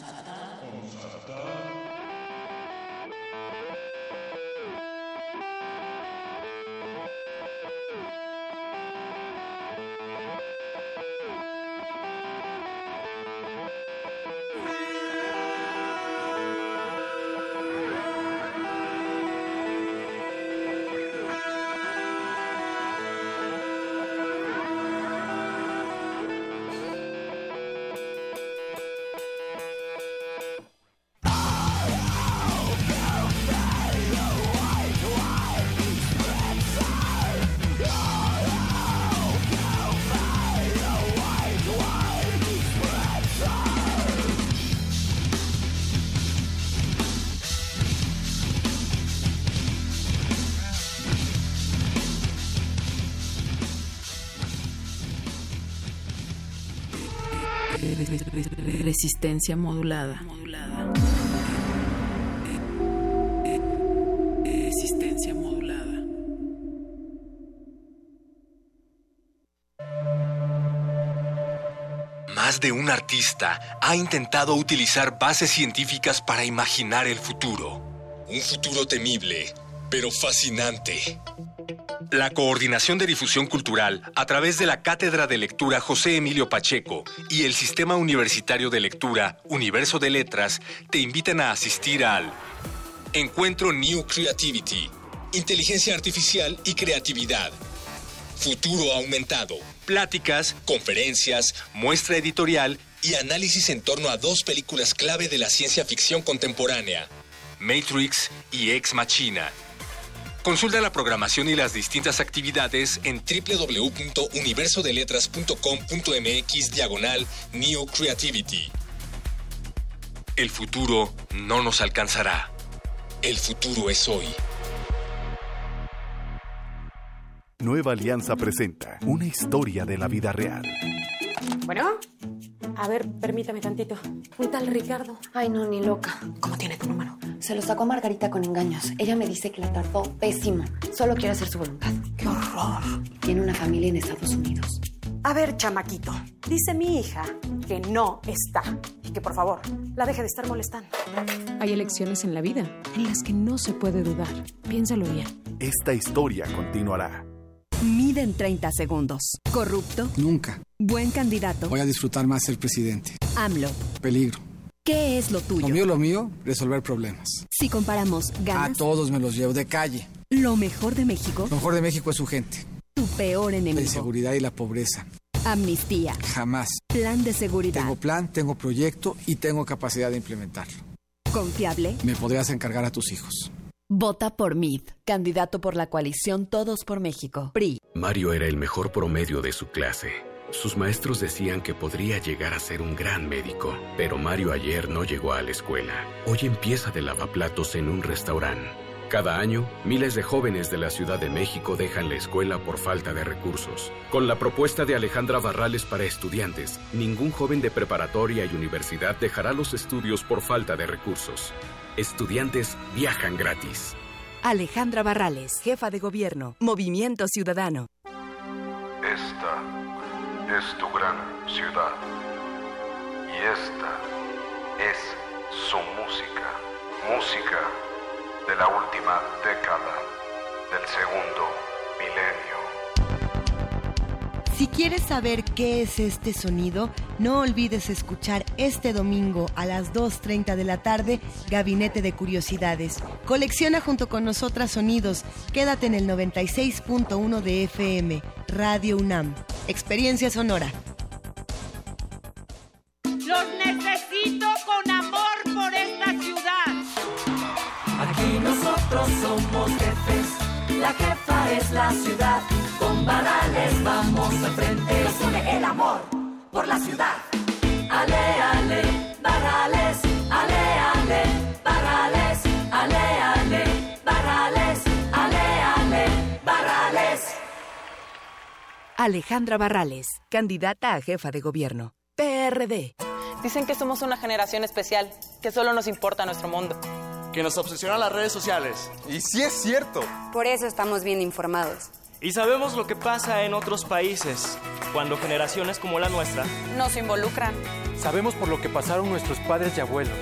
Resistencia modulada. Resistencia modulada. Más de un artista ha intentado utilizar bases científicas para imaginar el futuro. Un futuro temible, pero fascinante. La Coordinación de Difusión Cultural, a través de la Cátedra de Lectura José Emilio Pacheco y el Sistema Universitario de Lectura Universo de Letras, te invitan a asistir al Encuentro New Creativity, Inteligencia Artificial y Creatividad, Futuro Aumentado, pláticas, conferencias, muestra editorial y análisis en torno a dos películas clave de la ciencia ficción contemporánea, Matrix y Ex Machina. Consulta la programación y las distintas actividades en www.universodeletras.com.mx diagonal Neo Creativity. El futuro no nos alcanzará. El futuro es hoy. Nueva Alianza presenta una historia de la vida real. Bueno, a ver, permítame tantito. Un tal Ricardo. Ay, no, ni loca. ¿Cómo tiene tu número? Se lo sacó Margarita con engaños. Ella me dice que la trató pésimo. Solo quiere hacer su voluntad. ¡Qué horror! Tiene una familia en Estados Unidos. A ver, chamaquito. Dice mi hija que no está. Y que por favor, la deje de estar molestando. Hay elecciones en la vida en las que no se puede dudar. Piénsalo bien. Esta historia continuará. Mide en 30 segundos. ¿Corrupto? Nunca. ¿Buen candidato? Voy a disfrutar más ser presidente. AMLO. Peligro. ¿Qué es lo tuyo? Lo mío, lo mío, resolver problemas. Si comparamos ganas. A todos me los llevo de calle. Lo mejor de México. Lo mejor de México es su gente. Tu peor enemigo. La inseguridad y la pobreza. Amnistía. Jamás. Plan de seguridad. Tengo plan, tengo proyecto y tengo capacidad de implementarlo. Confiable. Me podrías encargar a tus hijos. Vota por MID, candidato por la coalición Todos por México. PRI. Mario era el mejor promedio de su clase. Sus maestros decían que podría llegar a ser un gran médico, pero Mario ayer no llegó a la escuela. Hoy empieza de lavaplatos en un restaurante. Cada año, miles de jóvenes de la Ciudad de México dejan la escuela por falta de recursos. Con la propuesta de Alejandra Barrales para estudiantes, ningún joven de preparatoria y universidad dejará los estudios por falta de recursos. Estudiantes viajan gratis. Alejandra Barrales, jefa de gobierno, Movimiento Ciudadano. Esta es tu gran ciudad. Y esta es su música. Música de la última década del segundo milenio. Si quieres saber qué es este sonido, no olvides escuchar este domingo a las 2.30 de la tarde Gabinete de Curiosidades. Colecciona junto con nosotras sonidos. Quédate en el 96.1 de FM, Radio UNAM. Experiencia sonora. Los necesito con amor por esta ciudad. Aquí nosotros somos jefes, la jefa es la ciudad. Con varales vamos al frente, nos une el amor por la ciudad. Ale, ale, varales, ale, ale, varales, ale, ale, varales, ale, ale, varales. Alejandra Barrales, candidata a jefa de gobierno. PRD. Dicen que somos una generación especial, que solo nos importa nuestro mundo. Que nos obsesionan las redes sociales. Y sí es cierto. Por eso estamos bien informados. Y sabemos lo que pasa en otros países, cuando generaciones como la nuestra nos involucran. Sabemos por lo que pasaron nuestros padres y abuelos.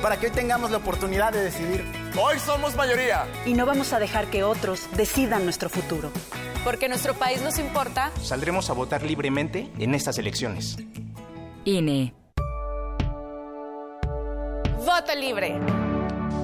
Para que hoy tengamos la oportunidad de decidir. Hoy somos mayoría. Y no vamos a dejar que otros decidan nuestro futuro. Porque nuestro país nos importa. Saldremos a votar libremente en estas elecciones. INE. Voto libre.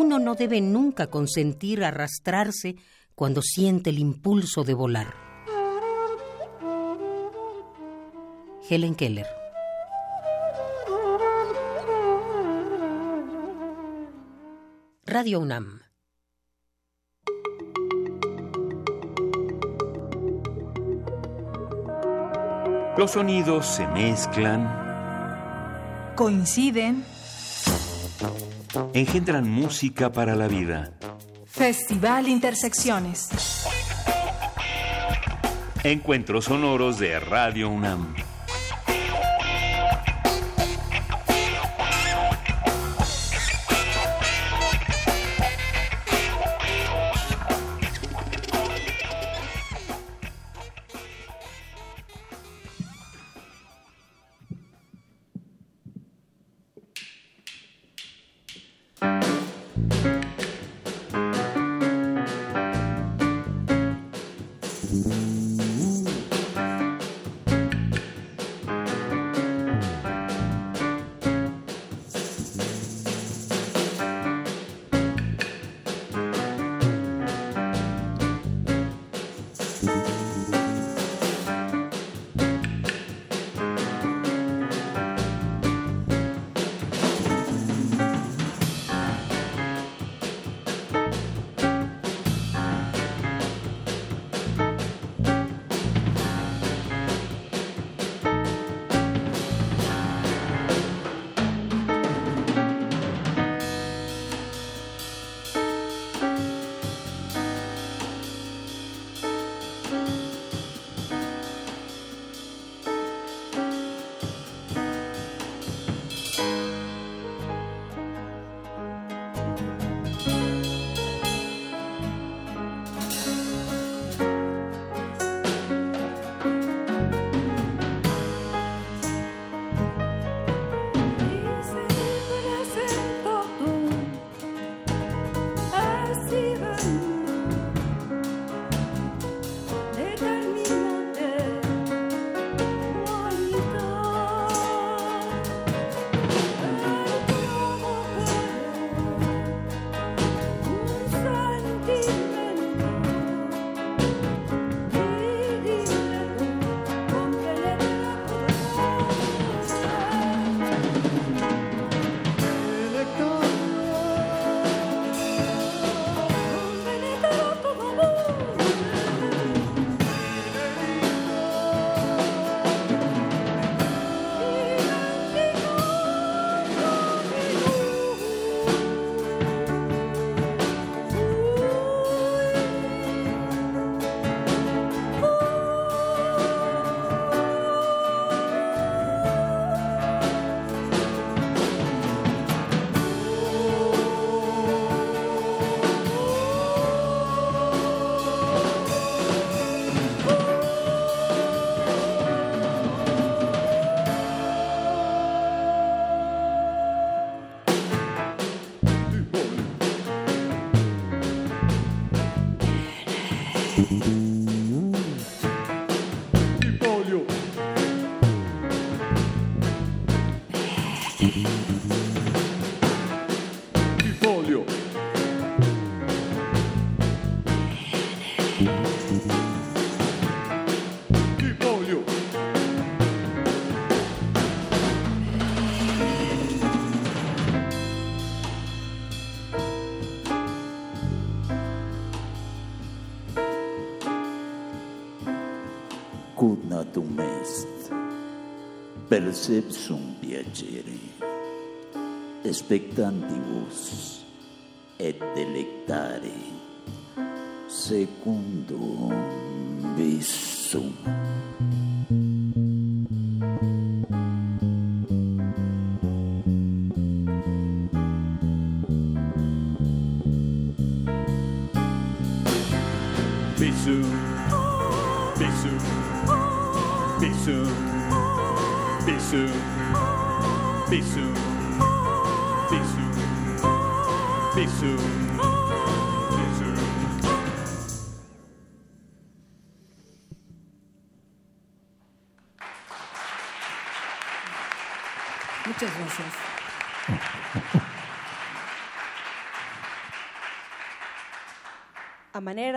Uno no debe nunca consentir arrastrarse cuando siente el impulso de volar. Helen Keller. Radio UNAM. Los sonidos se mezclan, Coinciden. Engendran música para la vida. Festival Intersecciones. Encuentros sonoros de Radio UNAM. Percepsum piacere expectantibus et delectare secundum visum.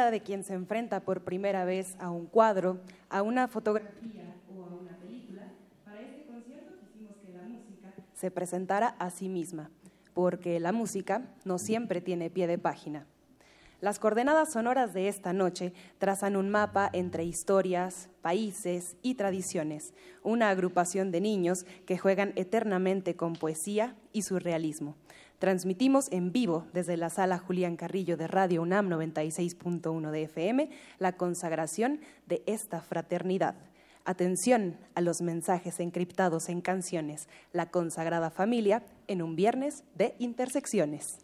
A manera de quien se enfrenta por primera vez a un cuadro, a una fotografía o a una película, para este concierto quisimos que la música se presentara a sí misma, porque la música no siempre tiene pie de página. Las coordenadas sonoras de esta noche trazan un mapa entre historias, países y tradiciones, una agrupación de niños que juegan eternamente con poesía y surrealismo. Transmitimos en vivo desde la sala Julián Carrillo de Radio UNAM 96.1 de FM la consagración de esta fraternidad. Atención a los mensajes encriptados en canciones, la consagrada familia en un viernes de intersecciones.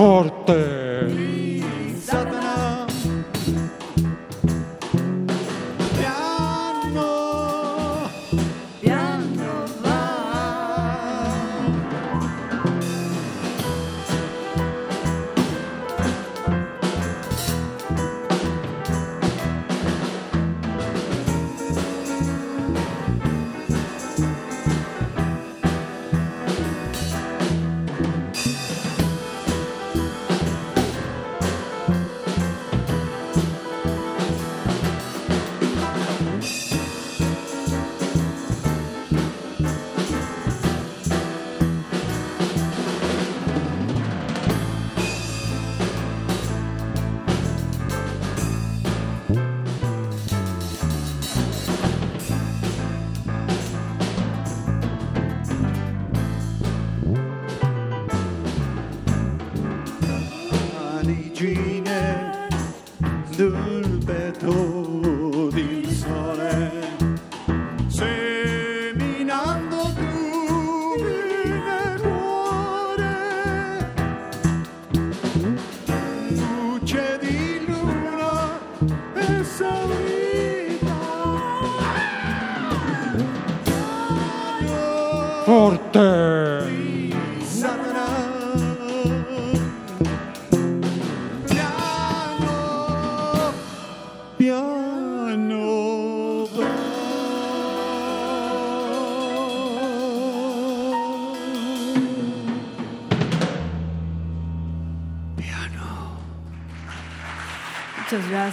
Forte.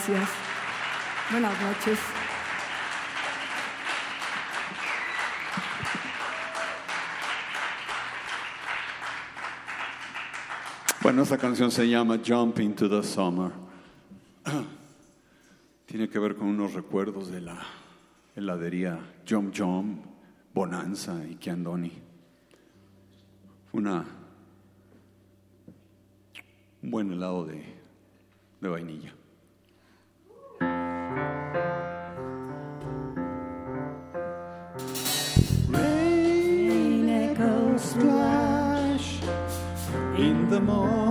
Buenas noches. Bueno, esta canción se llama Jump into the Summer. Tiene que ver con unos recuerdos de la heladería Jump Jump, Bonanza y Chiandoni. Una, un buen helado de, de vainilla. more.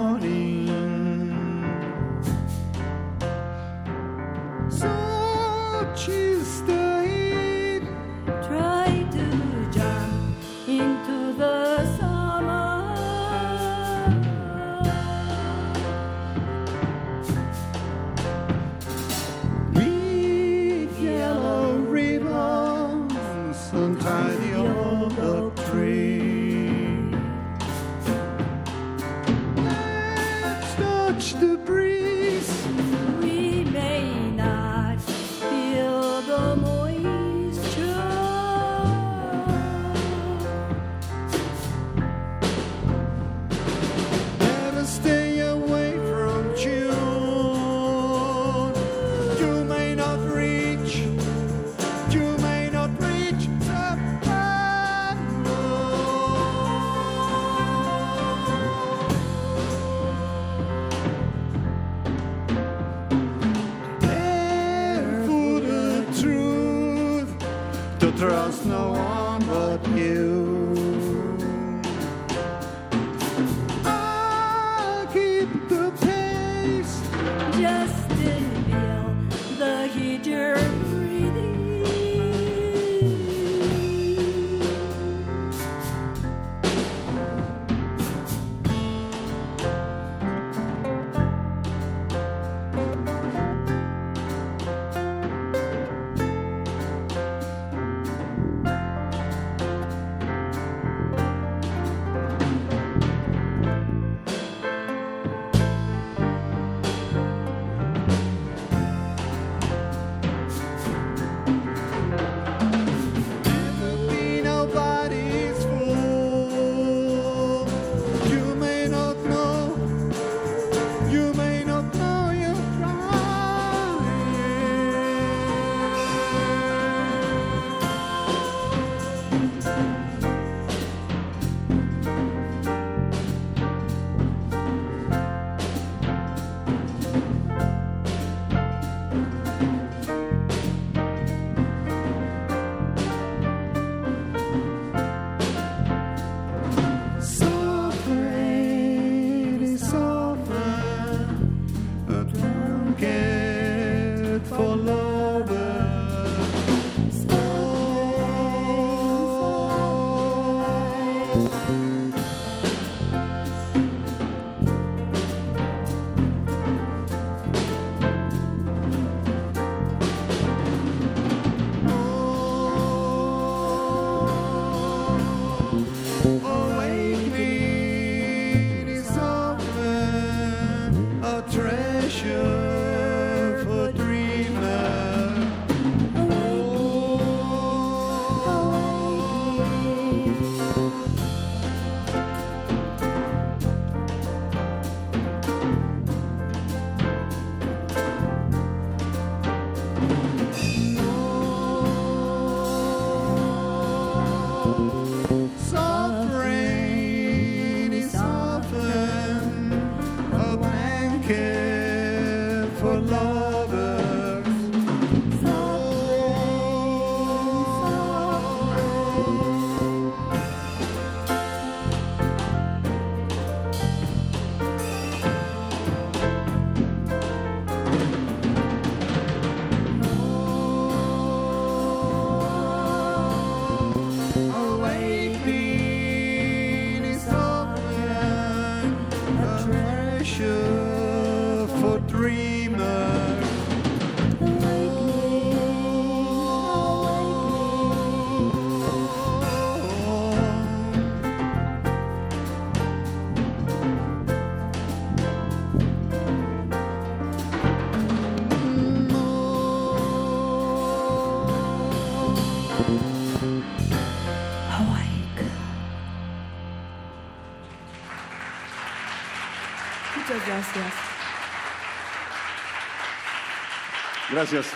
Gracias.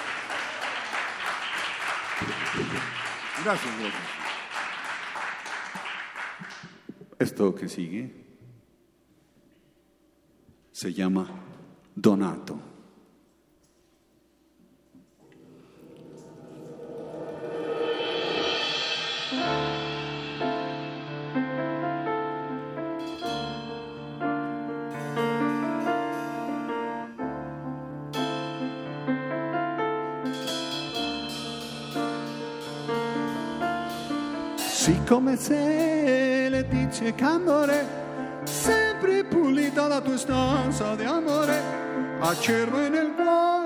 Gracias. Esto que sigue se llama donar. come se le dice candore, sempre pulita la tua stanza di amore, acerbo nel cuore.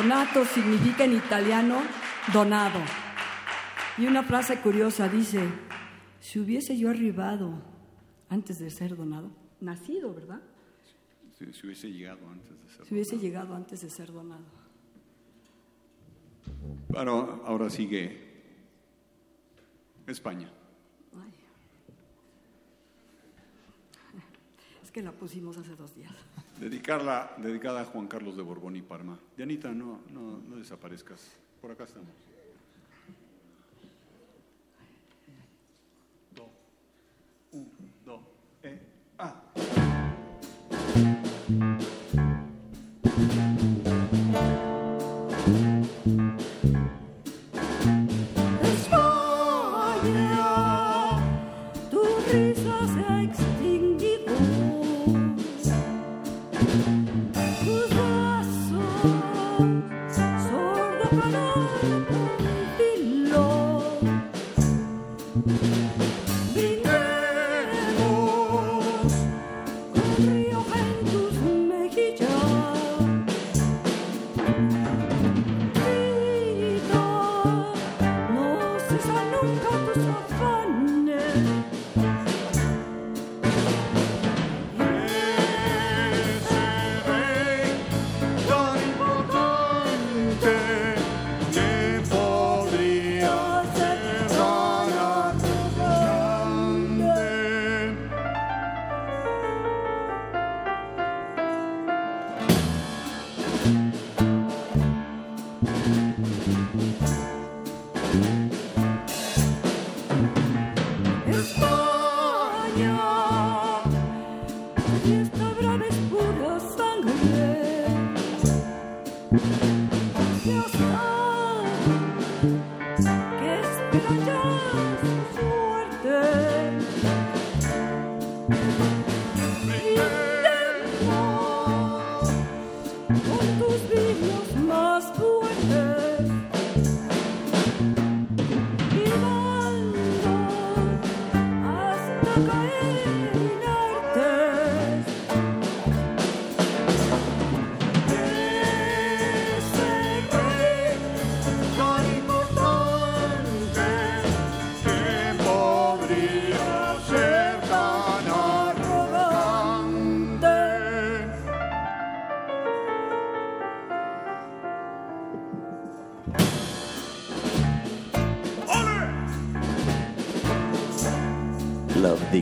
Donato significa en italiano donado. Y una frase curiosa dice, si hubiese yo arribado antes de ser donado, nacido, ¿verdad? Si, si hubiese llegado antes de ser. Si hubiese llegado antes de ser donado. Pero ahora sigue España. Ay. Es que la pusimos hace dos días. Dedicarla, dedicada a Juan Carlos de Borbón y Parma. Dianita, no, no, no desaparezcas. Por acá estamos. Do, e.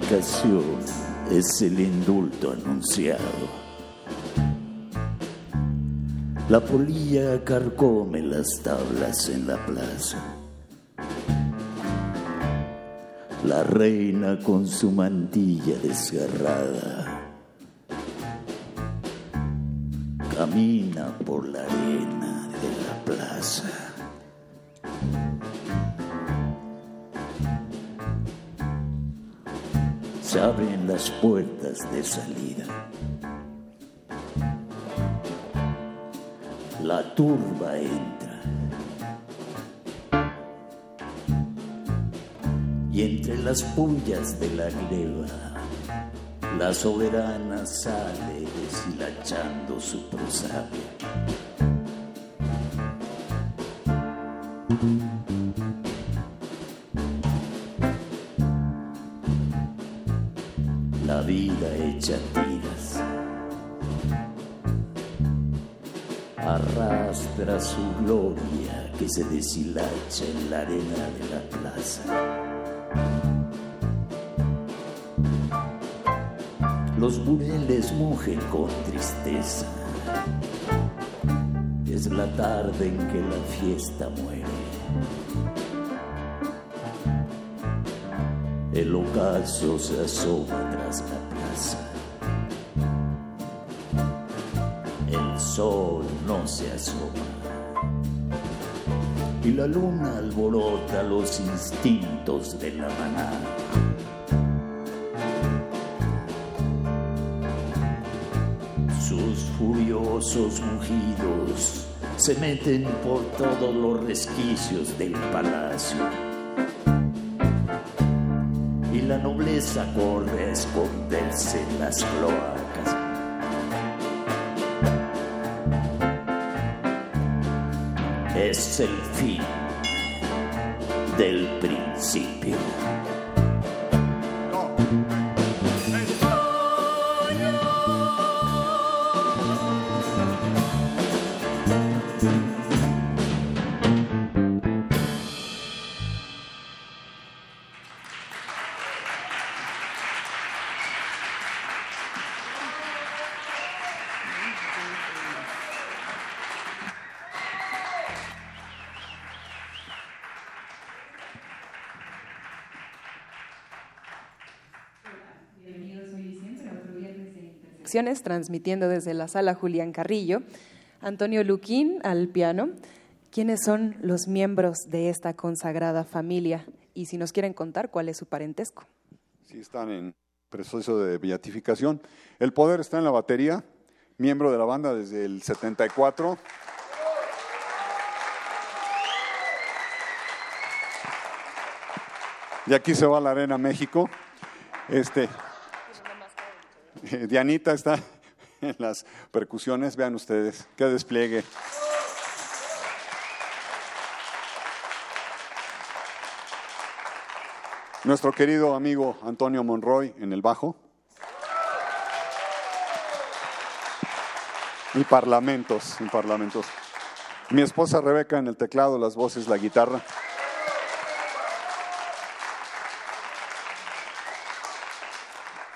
La abdicación es el indulto anunciado. La polilla carcome las tablas en la plaza. La reina con su mantilla desgarrada camina por la arena de la plaza. Se abren las puertas de salida. La turba entra. Y entre las pullas de la gleba, la soberana sale deshilachando su prosapia. Vida hecha tiras. Arrastra su gloria que se deshilacha en la arena de la plaza. Los bureles mugen con tristeza. Es la tarde en que la fiesta muere. El ocaso se asoma tras la plaza. El sol no se asoma. Y la luna alborota los instintos de la manada. Sus furiosos mugidos se meten por todos los resquicios del palacio. La nobleza corre a esconderse en las cloacas. es el fin del principio. Transmitiendo desde la sala Julián Carrillo, Antonio Luquín al piano. ¿Quiénes son los miembros de esta consagrada familia? Y si nos quieren contar, ¿cuál es su parentesco? Sí, están en proceso de beatificación. El poder está en la batería, miembro de la banda desde el 74. Y aquí se va a la Arena México. Este, Dianita está en las percusiones, vean ustedes, qué despliegue. Nuestro querido amigo Antonio Monroy en el bajo. Y parlamentos, y parlamentos. Mi esposa Rebeca en el teclado, las voces, la guitarra.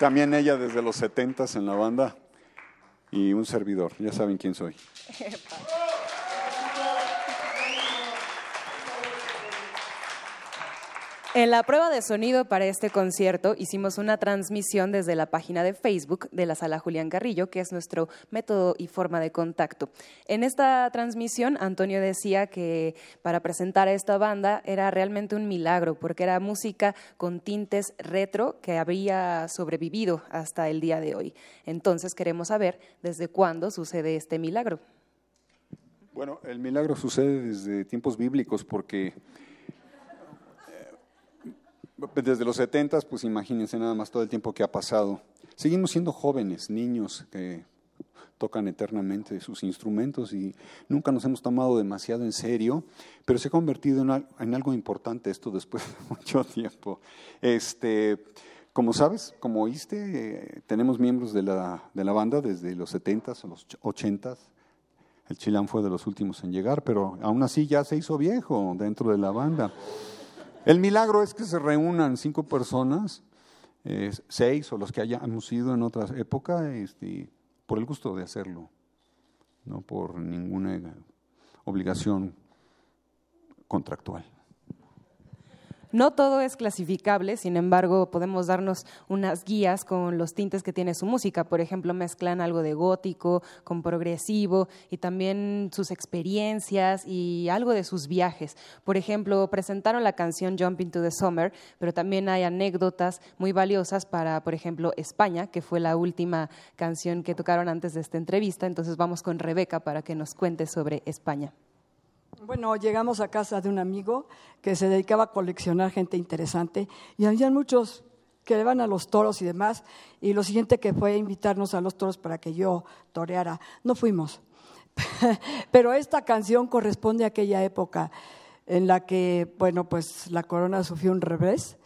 También ella desde los setentas en la banda y un servidor. Ya saben quién soy. En la prueba de sonido para este concierto hicimos una transmisión desde la página de Facebook de la Sala Julián Carrillo, que es nuestro método y forma de contacto. En esta transmisión, Antonio decía que para presentar a esta banda era realmente un milagro, porque era música con tintes retro que había sobrevivido hasta el día de hoy. Entonces queremos saber desde cuándo sucede este milagro. Bueno, el milagro sucede desde tiempos bíblicos porque desde los 70, pues imagínense nada más todo el tiempo que ha pasado. Seguimos siendo jóvenes, niños que tocan eternamente sus instrumentos y nunca nos hemos tomado demasiado en serio, pero se ha convertido en, en algo importante esto después de mucho tiempo. Este, como sabes, como oíste, eh, tenemos miembros de la, de la banda desde los 70 a los 80 El Chilán fue de los últimos en llegar, pero aún así ya se hizo viejo dentro de la banda. El milagro es que se reúnan cinco personas, eh, seis o los que hayamos ido en otra época, este, por el gusto de hacerlo, no por ninguna obligación contractual. No todo es clasificable, sin embargo, podemos darnos unas guías con los tintes que tiene su música. Por ejemplo, mezclan algo de gótico con progresivo y también sus experiencias y algo de sus viajes. Por ejemplo, presentaron la canción Jump into the Summer, pero también hay anécdotas muy valiosas para, por ejemplo, España, que fue la última canción que tocaron antes de esta entrevista. Entonces vamos con Rebeca para que nos cuente sobre España. Bueno, llegamos a casa de un amigo que se dedicaba a coleccionar gente interesante y había muchos que le van a los toros y demás, y lo siguiente que fue invitarnos a los toros para que yo toreara. No fuimos, pero esta canción corresponde a aquella época en la que, bueno, pues la corona sufrió un revés,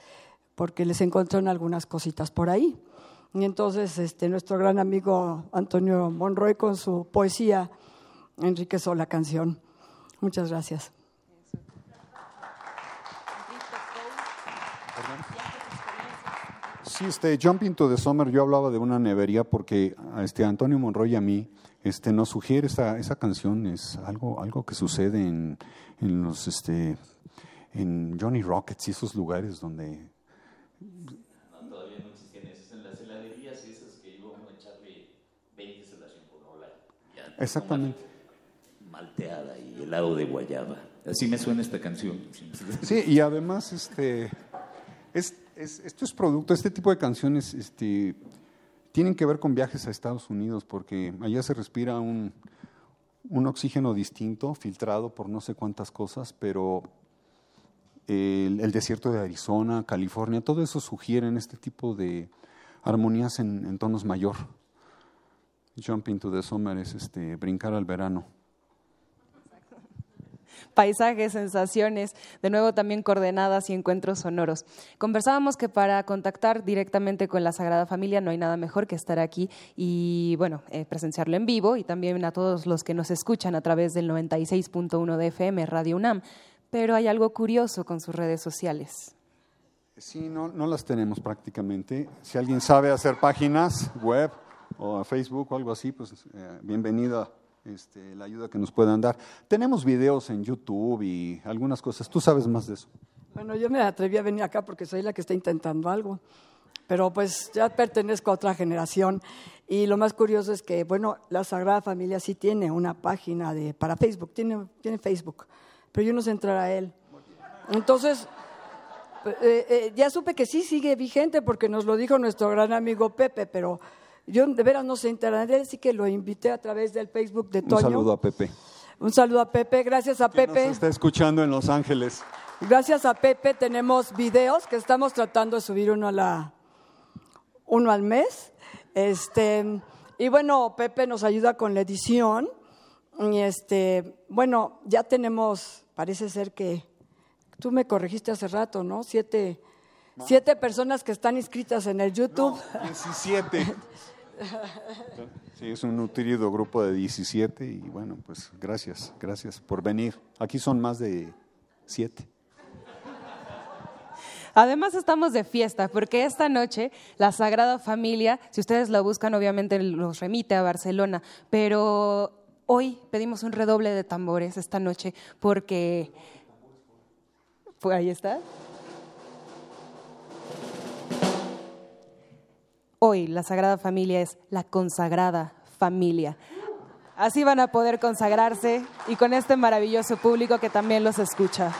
porque les encontraron algunas cositas por ahí. Y entonces este, nuestro gran amigo Antonio Monroy con su poesía enriqueció la canción. Muchas gracias. Sí, este, Jump into the Summer, yo hablaba de una nevería porque este Antonio Monroy a mí este, nos sugiere esa, esa canción, es algo, algo que sucede en, en los este, en Johnny Rockets y esos lugares donde No, todavía no existían esas. En las heladerías esas que a echarle 20 helación con hola. Ya, Exactamente. Malteada y helado de guayaba. Así me suena esta canción. Sí, y además, este, es, es- esto es producto, este tipo de canciones este, tienen que ver con viajes a Estados Unidos, porque allá se respira un, un oxígeno distinto, filtrado por no sé cuántas cosas, pero el, el desierto de Arizona, California, todo eso sugieren este tipo de armonías en, en tonos mayor. Jump into the summer es este, brincar al verano. Paisajes, sensaciones, de nuevo también coordenadas y encuentros sonoros. Conversábamos que para contactar directamente con la Sagrada Familia no hay nada mejor que estar aquí y, bueno, eh, presenciarlo en vivo y también a todos los que nos escuchan a través del 96.1 de FM Radio UNAM. Pero hay algo curioso con sus redes sociales. Sí, no, no las tenemos prácticamente. Si alguien sabe hacer páginas web o Facebook o algo así, pues eh, bienvenida este, la ayuda que nos puedan dar. Tenemos videos en YouTube y algunas cosas. Tú sabes más de eso. Bueno, yo me atreví a venir acá porque soy la que está intentando algo, pero pues ya pertenezco a otra generación y lo más curioso es que, bueno, la Sagrada Familia sí tiene una página de, para Facebook, tiene, tiene Facebook, pero yo no sé entrar a él. Entonces, eh, eh, ya supe que sí sigue vigente porque nos lo dijo nuestro gran amigo Pepe, pero yo de veras no sé él, así que lo invité a través del Facebook de Toño. Un saludo a Pepe. Un saludo a Pepe, gracias a Que Pepe. nos está escuchando en Los Ángeles. Gracias a Pepe tenemos videos que estamos tratando de subir uno, a la, uno al mes. Este, y bueno, Pepe nos ayuda con la edición. Y este, bueno, ya tenemos, parece ser que tú me corregiste hace rato, ¿no? Siete, siete personas que están inscritas en el YouTube. 17. Sí, es un nutrido grupo de 17 y bueno, pues gracias, gracias por venir. Aquí son más de siete. Además estamos de fiesta porque esta noche la Sagrada Familia, si ustedes la buscan, obviamente los remite a Barcelona, pero hoy pedimos un redoble de tambores esta noche porque... Pues ahí está. Hoy la Sagrada Familia es la consagrada familia. Así van a poder consagrarse y con este maravilloso público que también los escucha.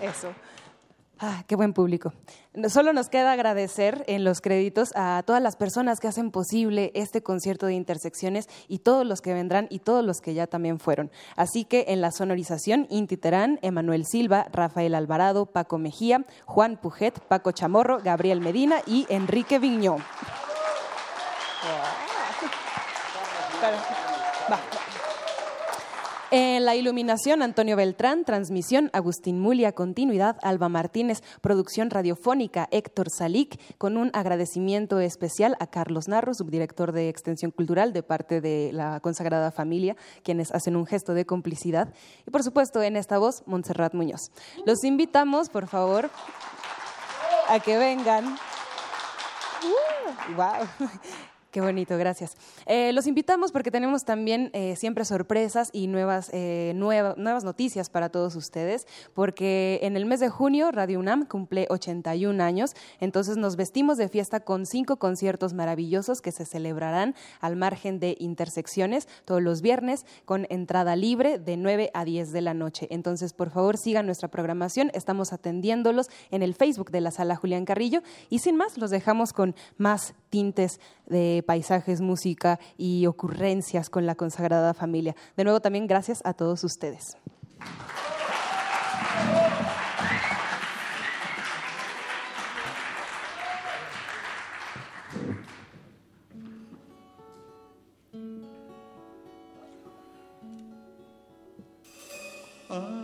Eso. Ah, qué buen público. Solo nos queda agradecer en los créditos a todas las personas que hacen posible este concierto de intersecciones y todos los que vendrán y todos los que ya también fueron. Así que en la sonorización, Inti Terán, Emanuel Silva, Rafael Alvarado, Paco Mejía, Juan Pujet, Paco Chamorro, Gabriel Medina y Enrique Viñó. En la iluminación, Antonio Beltrán, transmisión, Agustín Mulia, continuidad, Alba Martínez, producción radiofónica, Héctor Salic, con un agradecimiento especial a Carlos Narro, subdirector de Extensión Cultural de parte de la consagrada familia, quienes hacen un gesto de complicidad. Y por supuesto, en esta voz, Montserrat Muñoz. Los invitamos, por favor, a que vengan. wow. Qué bonito, gracias. Eh, los invitamos porque tenemos también eh, siempre sorpresas y nuevas, eh, nueva- nuevas noticias para todos ustedes, porque en el mes de junio Radio UNAM cumple 81 años, entonces nos vestimos de fiesta con cinco conciertos maravillosos que se celebrarán al margen de intersecciones todos los viernes con entrada libre de 9 a 10 de la noche. Entonces, por favor, sigan nuestra programación, estamos atendiéndolos en el Facebook de la Sala Julián Carrillo y sin más, los dejamos con más tintes de paisajes, música y ocurrencias con la consagrada familia. De nuevo, también gracias a todos ustedes. I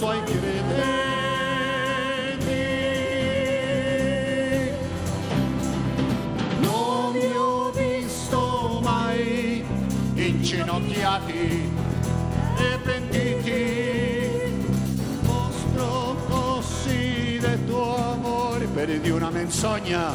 suoi credenti. Non vi ho visto mai inginocchiati e pentiti, vostro cosiddetto amore per di una menzogna.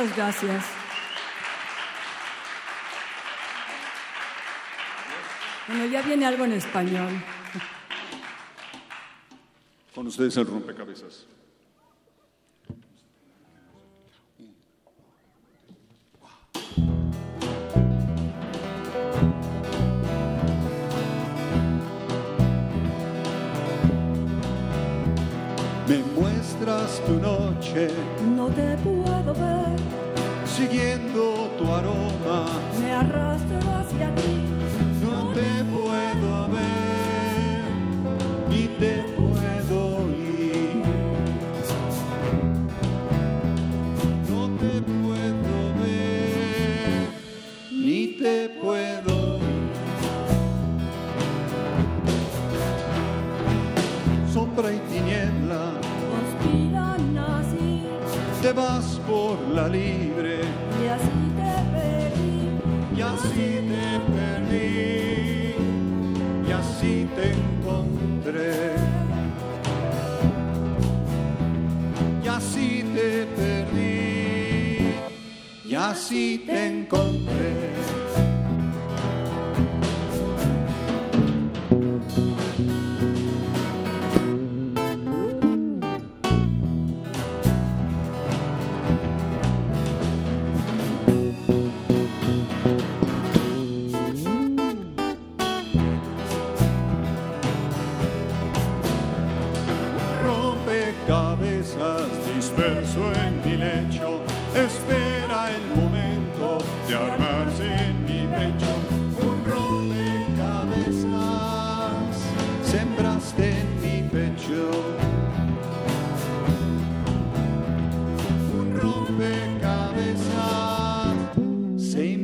Muchas gracias. Bueno, ya viene algo en español. Con ustedes el rompecabezas.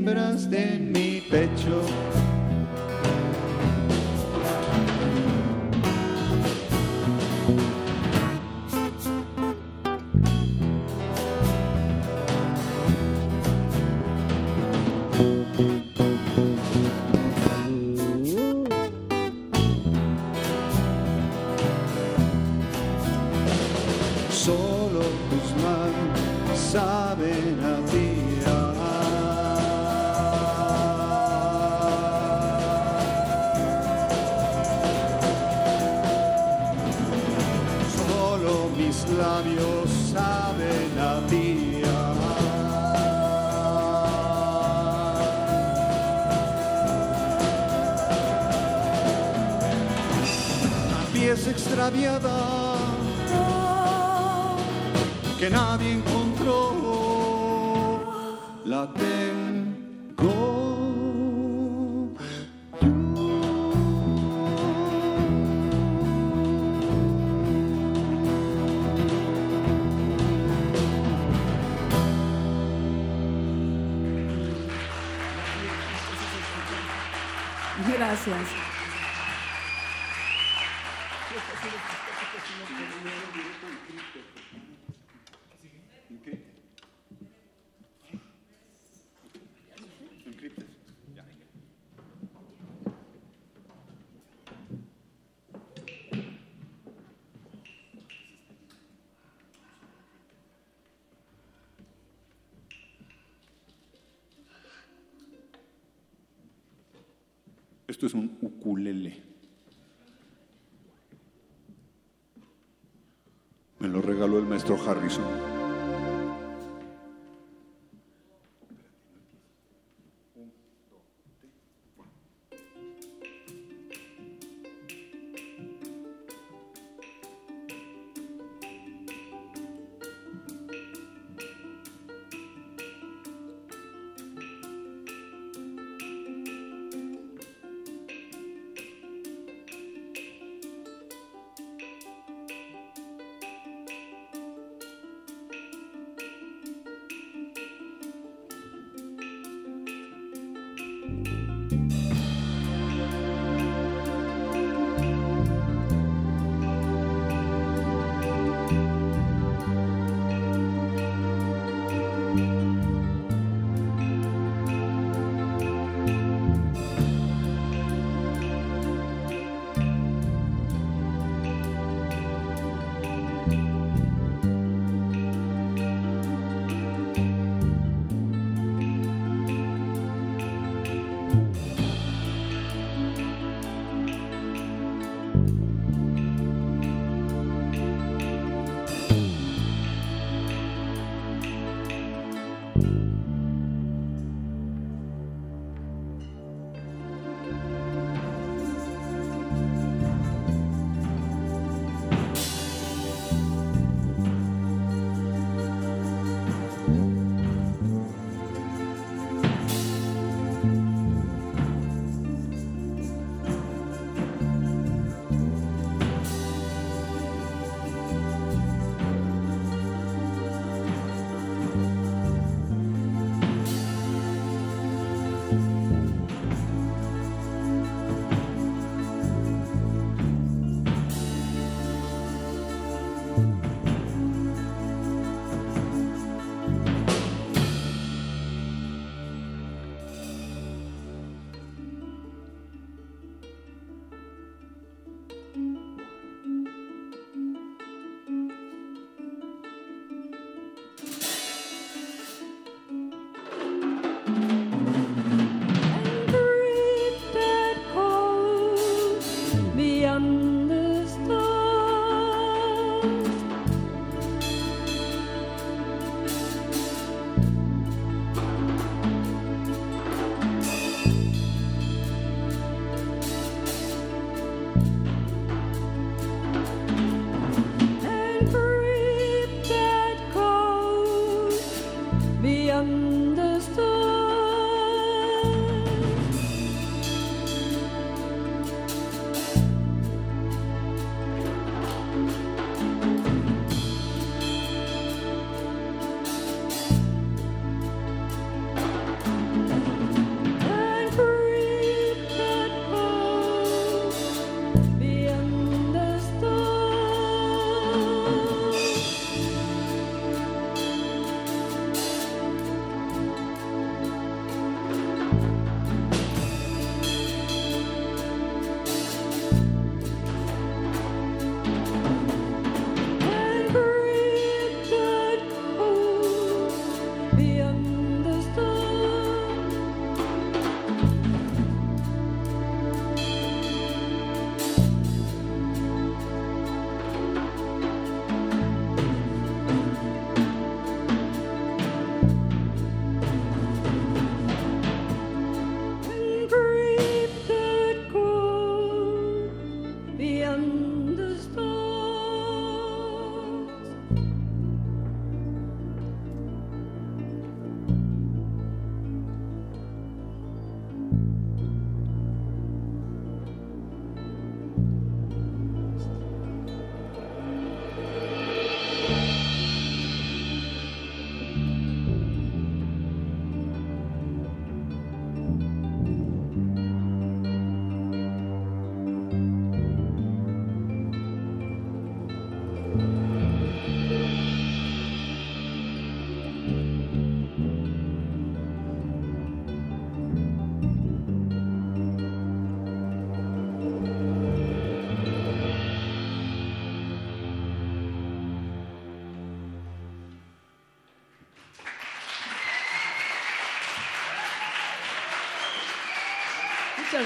siembras de mi pecho. Esto es un ukulele. Me lo regaló el maestro Harrison.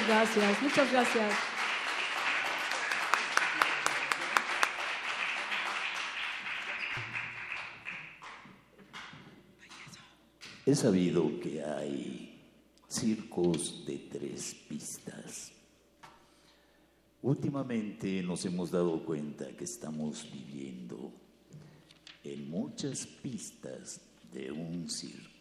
Muchas gracias, muchas gracias. He sabido que hay circos de tres pistas. Últimamente nos hemos dado cuenta que estamos viviendo en muchas pistas de un circo.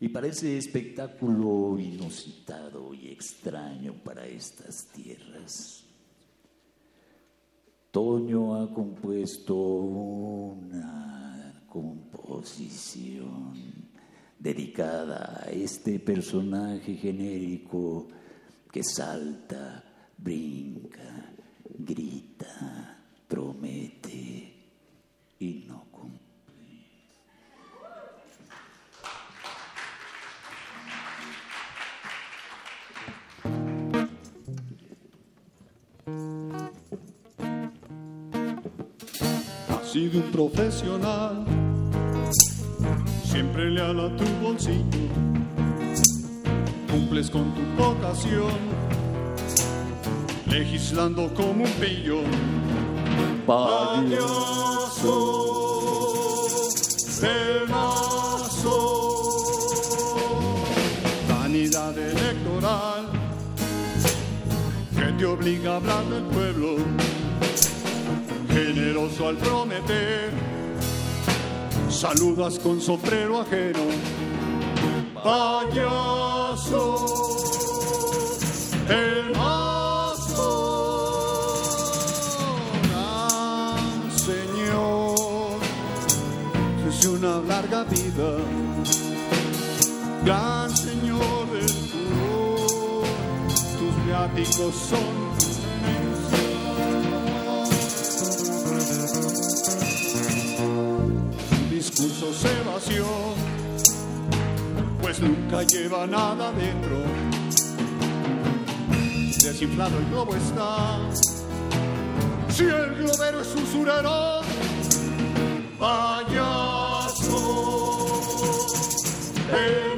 Y parece espectáculo inusitado y extraño para estas tierras. Toño ha compuesto una composición dedicada a este personaje genérico que salta, brinca, grita, promete y no sido un profesional, siempre leal a tu bolsillo, cumples con tu vocación, legislando como un pillo. Del mazo, vanidad electoral que te obliga a hablar del pueblo generoso al prometer, saludas con sombrero ajeno, payaso, el gran señor, es una larga vida, gran señor del furor, tus viáticos son pues nunca lleva nada dentro. Desinflado el globo está, si el globero es usurero, payaso, el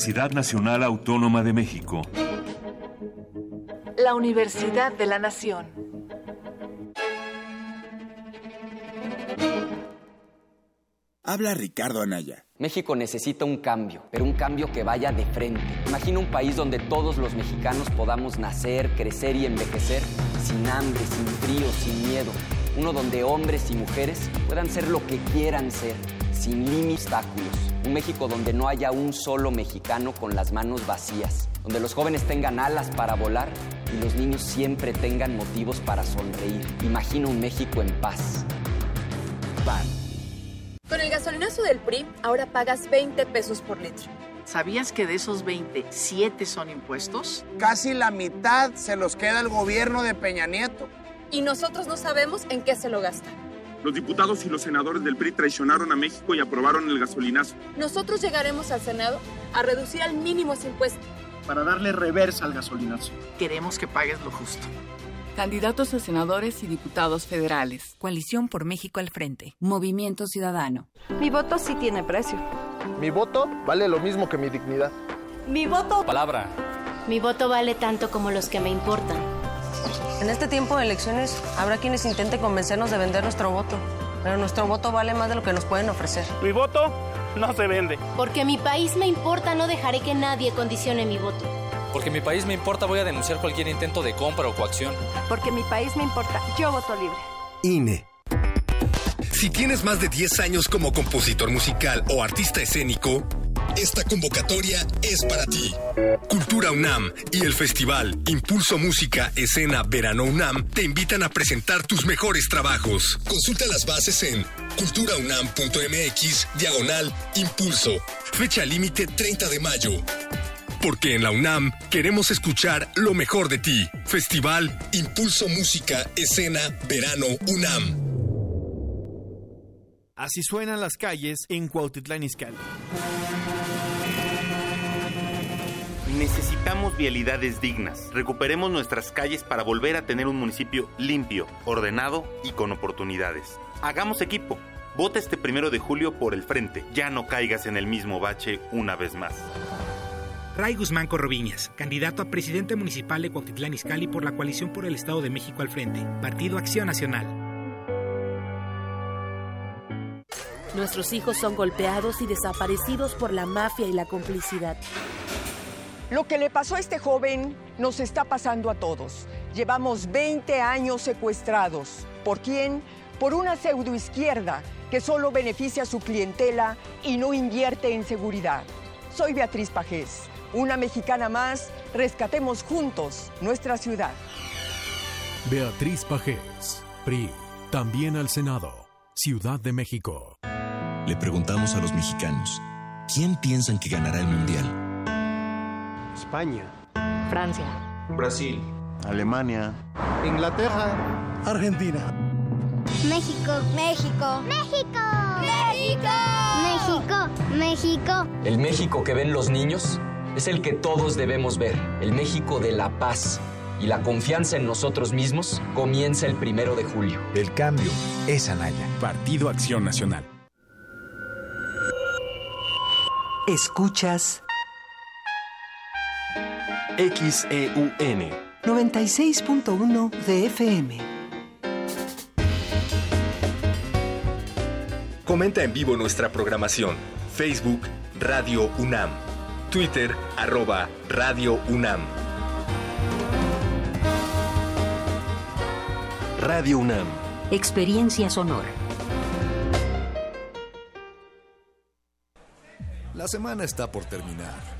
Universidad Nacional Autónoma de México. La Universidad de la Nación. Habla Ricardo Anaya. México necesita un cambio, pero un cambio que vaya de frente. Imagina un país donde todos los mexicanos podamos nacer, crecer y envejecer sin hambre, sin frío, sin miedo. Uno donde hombres y mujeres puedan ser lo que quieran ser, sin límites obstáculos. Un México donde no haya un solo mexicano con las manos vacías. Donde los jóvenes tengan alas para volar y los niños siempre tengan motivos para sonreír. Imagina un México en paz. PAN. Con el gasolinazo del PRI, ahora pagas 20 pesos por litro. ¿Sabías que de esos 20, 7 son impuestos? Casi la mitad se los queda el gobierno de Peña Nieto. Y nosotros no sabemos en qué se lo gastan. Los diputados y los senadores del PRI traicionaron a México y aprobaron el gasolinazo. Nosotros llegaremos al Senado a reducir al mínimo ese impuesto. Para darle reversa al gasolinazo. Queremos que pagues lo justo. Candidatos a senadores y diputados federales. Coalición por México al frente. Movimiento Ciudadano. Mi voto sí tiene precio. Mi voto vale lo mismo que mi dignidad. Mi voto... Palabra. Mi voto vale tanto como los que me importan. En este tiempo de elecciones habrá quienes intenten convencernos de vender nuestro voto, pero nuestro voto vale más de lo que nos pueden ofrecer. Mi voto no se vende. Porque mi país me importa, no dejaré que nadie condicione mi voto. Porque mi país me importa, voy a denunciar cualquier intento de compra o coacción. Porque mi país me importa, yo voto libre. INE. Si tienes más de 10 años como compositor musical o artista escénico, esta convocatoria es para ti. Cultura UNAM y el festival Impulso Música Escena Verano UNAM te invitan a presentar tus mejores trabajos. Consulta las bases en culturaunam.mx diagonal impulso. Fecha límite 30 de mayo. Porque en la UNAM queremos escuchar lo mejor de ti. Festival Impulso Música Escena Verano UNAM. Así suenan las calles en Cuautitlán Izcalli. Necesitamos vialidades dignas. Recuperemos nuestras calles para volver a tener un municipio limpio, ordenado y con oportunidades. Hagamos equipo. Vota este primero de julio por el frente. Ya no caigas en el mismo bache una vez más. Ray Guzmán Corroviñas, candidato a presidente municipal de Cuautitlán Izcalli por la coalición por el Estado de México al frente, Partido Acción Nacional. Nuestros hijos son golpeados y desaparecidos por la mafia y la complicidad. Lo que le pasó a este joven nos está pasando a todos. Llevamos 20 años secuestrados. ¿Por quién? Por una pseudoizquierda que solo beneficia a su clientela y no invierte en seguridad. Soy Beatriz Pajés, una mexicana más. Rescatemos juntos nuestra ciudad. Beatriz Pajés, PRI, también al Senado, Ciudad de México. Le preguntamos a los mexicanos, ¿quién piensan que ganará el Mundial? España. Francia. Brasil. Alemania. Inglaterra. Argentina. México, México, México, México, México, México. El México que ven los niños es el que todos debemos ver. El México de la paz. Y la confianza en nosotros mismos comienza el primero de julio. El cambio es Anaya. Partido Acción Nacional. Escuchas XEUN 96.1 de FM. Comenta en vivo nuestra programación. Facebook Radio UNAM. Twitter arroba Radio UNAM. Radio UNAM. Experiencia sonora. La semana está por terminar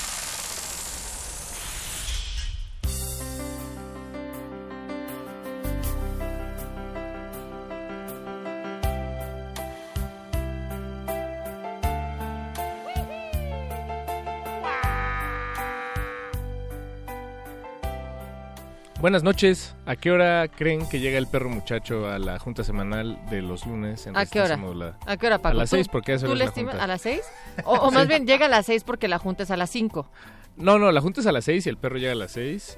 Buenas noches. ¿A qué hora creen que llega el perro muchacho a la junta semanal de los lunes en ¿A qué hora? Modulada? ¿A qué hora, Paco? A las ¿Tú- seis, porque a esa ¿Tú le es la junta. a las seis? O, o más bien llega a las seis porque la junta es a las cinco. No, no, la junta es a las 6 y el perro llega a las 6.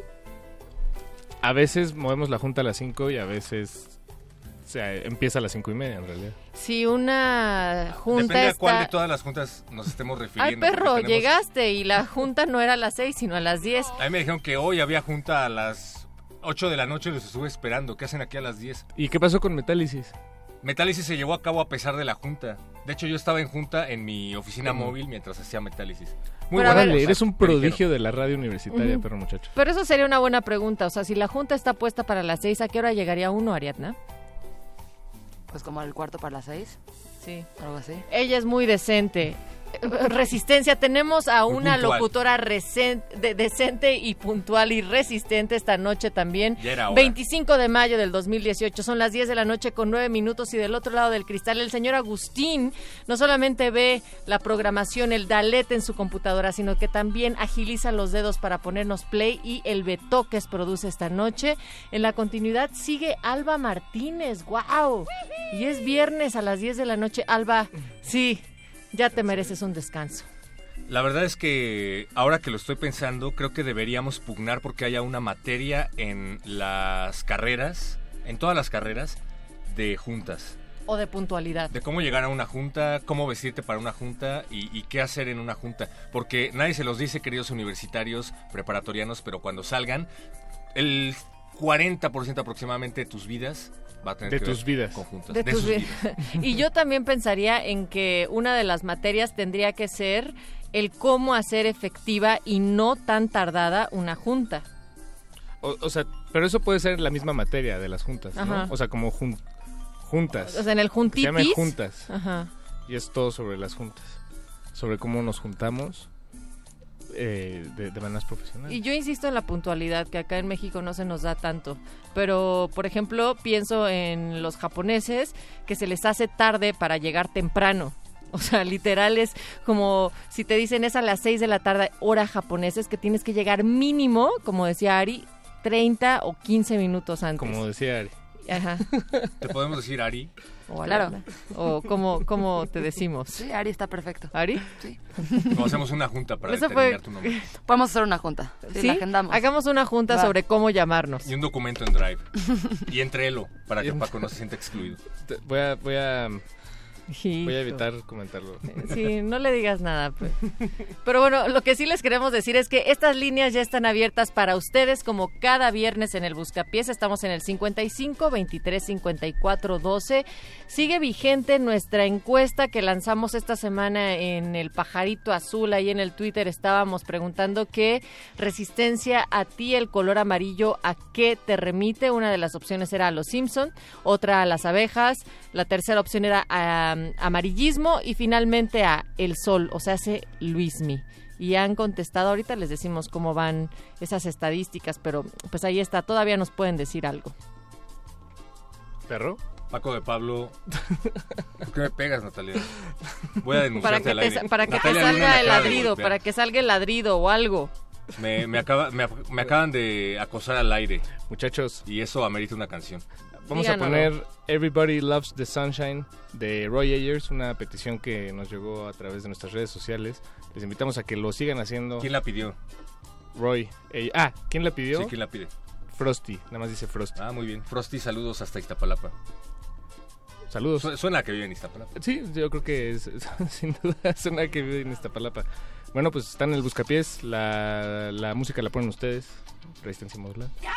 A veces movemos la junta a las 5 y a veces o sea, empieza a las 5 y media en realidad. Si una junta Depende a cuál de está... todas las juntas nos estemos Ay, refiriendo. perro, porque tenemos- llegaste y la junta no era a las seis, sino a las diez. A mí me dijeron que hoy había junta a las 8 de la noche los estuve esperando. ¿Qué hacen aquí a las 10? ¿Y qué pasó con Metálisis? Metálisis se llevó a cabo a pesar de la junta. De hecho, yo estaba en junta en mi oficina móvil mientras hacía Metálisis. Pero a ver- Órale, eres un prodigio de la radio universitaria, Ujú. perro muchacho. Pero eso sería una buena pregunta. O sea, si la junta está puesta para las seis, ¿a qué hora llegaría uno, Ariadna? Pues como el cuarto para las seis. Sí. Algo así. Ella es muy decente. Resistencia, tenemos a una locutora de- decente y puntual y resistente esta noche también. Ya era hora. 25 de mayo del 2018, son las 10 de la noche con 9 minutos y del otro lado del cristal el señor Agustín no solamente ve la programación, el dalete en su computadora, sino que también agiliza los dedos para ponernos play y el betoques produce esta noche. En la continuidad sigue Alba Martínez, wow. Y es viernes a las 10 de la noche. Alba, sí, ya te mereces un descanso. La verdad es que ahora que lo estoy pensando, creo que deberíamos pugnar porque haya una materia en las carreras, en todas las carreras, de juntas. O de puntualidad. De cómo llegar a una junta, cómo vestirte para una junta y, y qué hacer en una junta. Porque nadie se los dice, queridos universitarios, preparatorianos, pero cuando salgan, el 40% aproximadamente de tus vidas va a tener De que tus ver vidas. con juntas. De De tus sus vi- vidas. y yo también pensaría en que una de las materias tendría que ser el cómo hacer efectiva y no tan tardada una junta. O, o sea, pero eso puede ser la misma materia de las juntas, ¿no? O sea, como jun- juntas. O sea, en el Se llama juntitis. juntas. Ajá. Y es todo sobre las juntas. Sobre cómo nos juntamos eh, de, de maneras profesionales. Y yo insisto en la puntualidad, que acá en México no se nos da tanto. Pero, por ejemplo, pienso en los japoneses que se les hace tarde para llegar temprano. O sea, literal es como si te dicen es a las 6 de la tarde, hora japonesa, es que tienes que llegar mínimo, como decía Ari, 30 o 15 minutos antes. Como decía Ari. Ajá. ¿Te podemos decir Ari? O claro. O como, como te decimos. Sí, Ari está perfecto. ¿Ari? Sí. O hacemos una junta para Eso determinar fue- tu nombre. Podemos hacer una junta. Sí, ¿Sí? la agendamos. Hagamos una junta Va. sobre cómo llamarnos. Y un documento en Drive. y en Trello, para que Paco no se sienta excluido. Voy a, voy a, voy a evitar comentarlo. Sí, no le digas nada. pues. Pero bueno, lo que sí les queremos decir es que estas líneas ya están abiertas para ustedes como cada viernes en el Buscapiés. Estamos en el 55 23 54 12. Sigue vigente nuestra encuesta que lanzamos esta semana en el Pajarito Azul. Ahí en el Twitter estábamos preguntando qué resistencia a ti el color amarillo a qué te remite. Una de las opciones era a los Simpson, otra a las abejas, la tercera opción era a amarillismo y finalmente a el sol, o sea, hace Luismi. Y han contestado, ahorita les decimos cómo van esas estadísticas, pero pues ahí está, todavía nos pueden decir algo. ¿Perro? Paco de Pablo. ¿Por qué me pegas, Natalia? Voy a Para denunciarte que al te, aire. para que te Natalia salga el ladrido, para que salga el ladrido o algo. Me, me, acaba, me, me acaban de acosar al aire. Muchachos. Y eso amerita una canción. Vamos a poner Everybody Loves the Sunshine de Roy Ayers, una petición que nos llegó a través de nuestras redes sociales. Les invitamos a que lo sigan haciendo. ¿Quién la pidió? Roy. Ay- ah, ¿quién la pidió? Sí, ¿quién la pide? Frosty, nada más dice Frosty. Ah, muy bien. Frosty, saludos hasta Iztapalapa. Saludos. Su- Suena a que vive en Iztapalapa. Sí, yo creo que es, sin duda suena que vive en Iztapalapa. Bueno, pues están en el Buscapiés, la, la música la ponen ustedes, Resistencia Modulada. My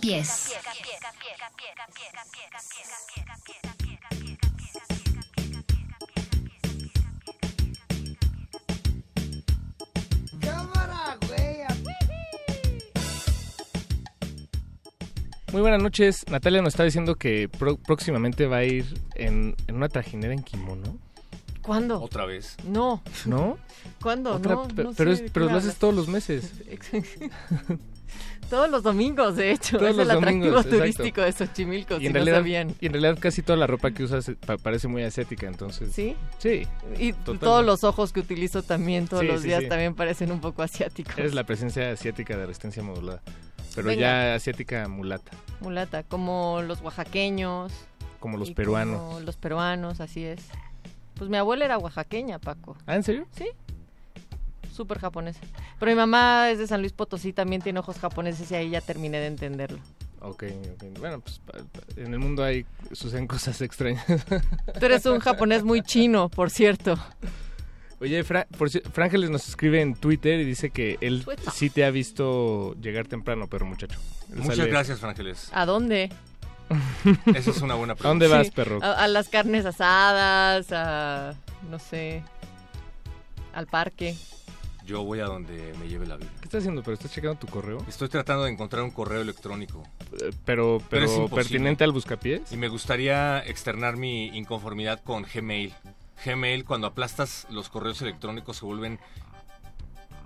pies. Muy buenas noches. Natalia nos está diciendo que pro- próximamente va a ir en, en una trajinera en kimono. ¿Cuándo? Otra vez. No. ¿No? ¿Cuándo? Otra- no, pe- no pero, sé es- de pero qué lo haces todos los meses. Todos los domingos, de hecho. Todos es el atractivo domingos, exacto. turístico de Xochimilco, Y si en, no realidad, sabían. y en realidad casi toda la ropa que usas eh, pa- parece muy ascética, entonces... ¿Sí? Sí. Y totalmente. todos los ojos que utilizo también todos Sí, los sí, días sí. también parecen un poco asiáticos. Eres la presencia asiática de resistencia modulada. Pero Venga. ya asiática mulata, Mulata, como los oaxaqueños. como los peruanos. como los peruanos, así es. Pues mi abuela era oaxaqueña, Paco. ¿Ah, en serio? Sí. Súper japonesa. Pero mi mamá es de San Luis Potosí, también tiene ojos japoneses y ahí ya terminé de entenderlo. Ok, ok. Bueno, pues en el mundo hay suceden cosas extrañas. Tú eres un japonés muy chino, por cierto. Oye, Fra, por Frángeles nos escribe en Twitter y dice que él sí te ha visto llegar temprano, pero muchacho. Él Muchas sale- gracias, Frángeles. ¿A dónde? Esa es una buena pregunta. ¿A dónde vas, Sí, perro? A, a las carnes asadas, a... no sé... Al parque. Yo voy a donde me lleve la vida. ¿Qué estás haciendo? ¿Pero estás checando tu correo? Estoy tratando de encontrar un correo electrónico. Eh, Pero, pero, es pertinente al buscapiés. Y me gustaría externar mi inconformidad con Gmail. Gmail, cuando aplastas los correos electrónicos, se vuelven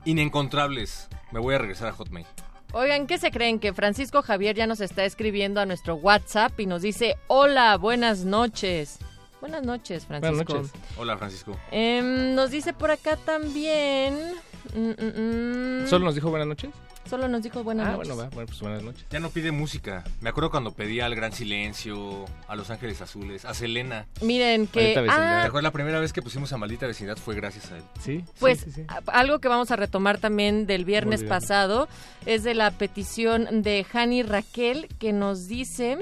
inencontrables. Me voy a regresar a Hotmail. Oigan, ¿qué se creen? Que Francisco Javier ya nos está escribiendo a nuestro WhatsApp y nos dice, hola, buenas noches. Buenas noches, Francisco. Buenas noches. Hola, Francisco. Em, nos dice por acá también... mm, mm, mm, ¿Solo nos dijo buenas noches? Solo nos dijo buenas ah, noches. bueno, va. Bueno, pues buenas noches. Ya no pide música. Me acuerdo cuando pedía al Gran Silencio, a Los Ángeles Azules, a Selena. Miren que... ¿Te ah, acuerdas la primera vez que pusimos a Maldita Vecindad fue gracias a él? Sí. Pues a- algo que vamos a retomar también del viernes pasado es de la petición de Hani Raquel que nos dice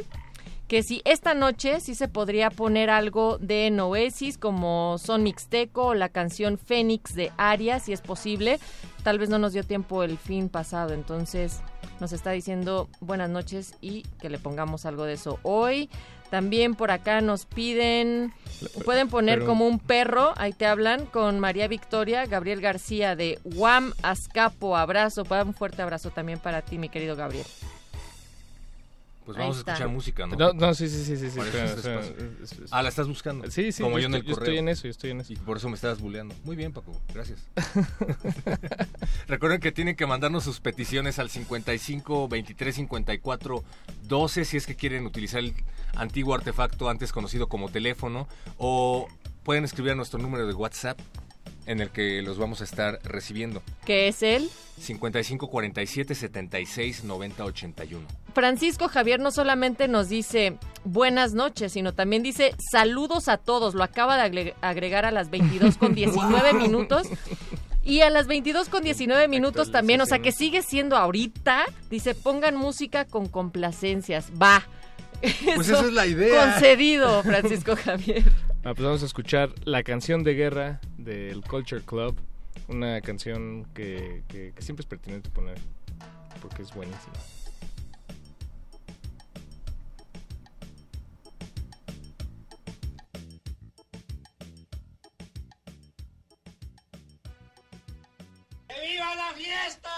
que si esta noche sí se podría poner algo de Noesis como Son Mixteco o la canción Fénix de Aria, si es posible. Tal vez no nos dio tiempo el fin pasado, entonces nos está diciendo buenas noches y que le pongamos algo de eso hoy. También por acá nos piden, pueden poner pero- como un perro, ahí te hablan, con María Victoria, Gabriel García de Guam Azcapo, abrazo, un fuerte abrazo también para ti, mi querido Gabriel. Pues vamos a escuchar música, ¿no? No, no, sí, sí, sí, sí, sí, espera, espera, Ah, la estás buscando. Sí, sí, Como yo yo, en estoy- el yo correo. estoy en eso, yo estoy en eso. Y por eso me estabas buleando. Muy bien, Paco. Gracias. Recuerden que tienen que mandarnos sus peticiones al 55 23 54 12 si es que quieren utilizar el antiguo artefacto antes conocido como teléfono o pueden escribir a nuestro número de WhatsApp en el que los vamos a estar recibiendo. que es él. 55 47 76 90 81. Francisco Javier no solamente nos dice buenas noches, sino también dice saludos a todos. Lo acaba de agre- agregar a las 22 con 19 minutos. Y a las 22 con 19 minutos también, o sea que sigue siendo ahorita, dice pongan música con complacencias. Va. Pues Eso esa es la idea. Concedido, Francisco Javier. Ah, pues vamos a escuchar la canción de guerra del Culture Club. Una canción que, que- que siempre es pertinente poner porque es buenísima. ¡Viva la fiesta!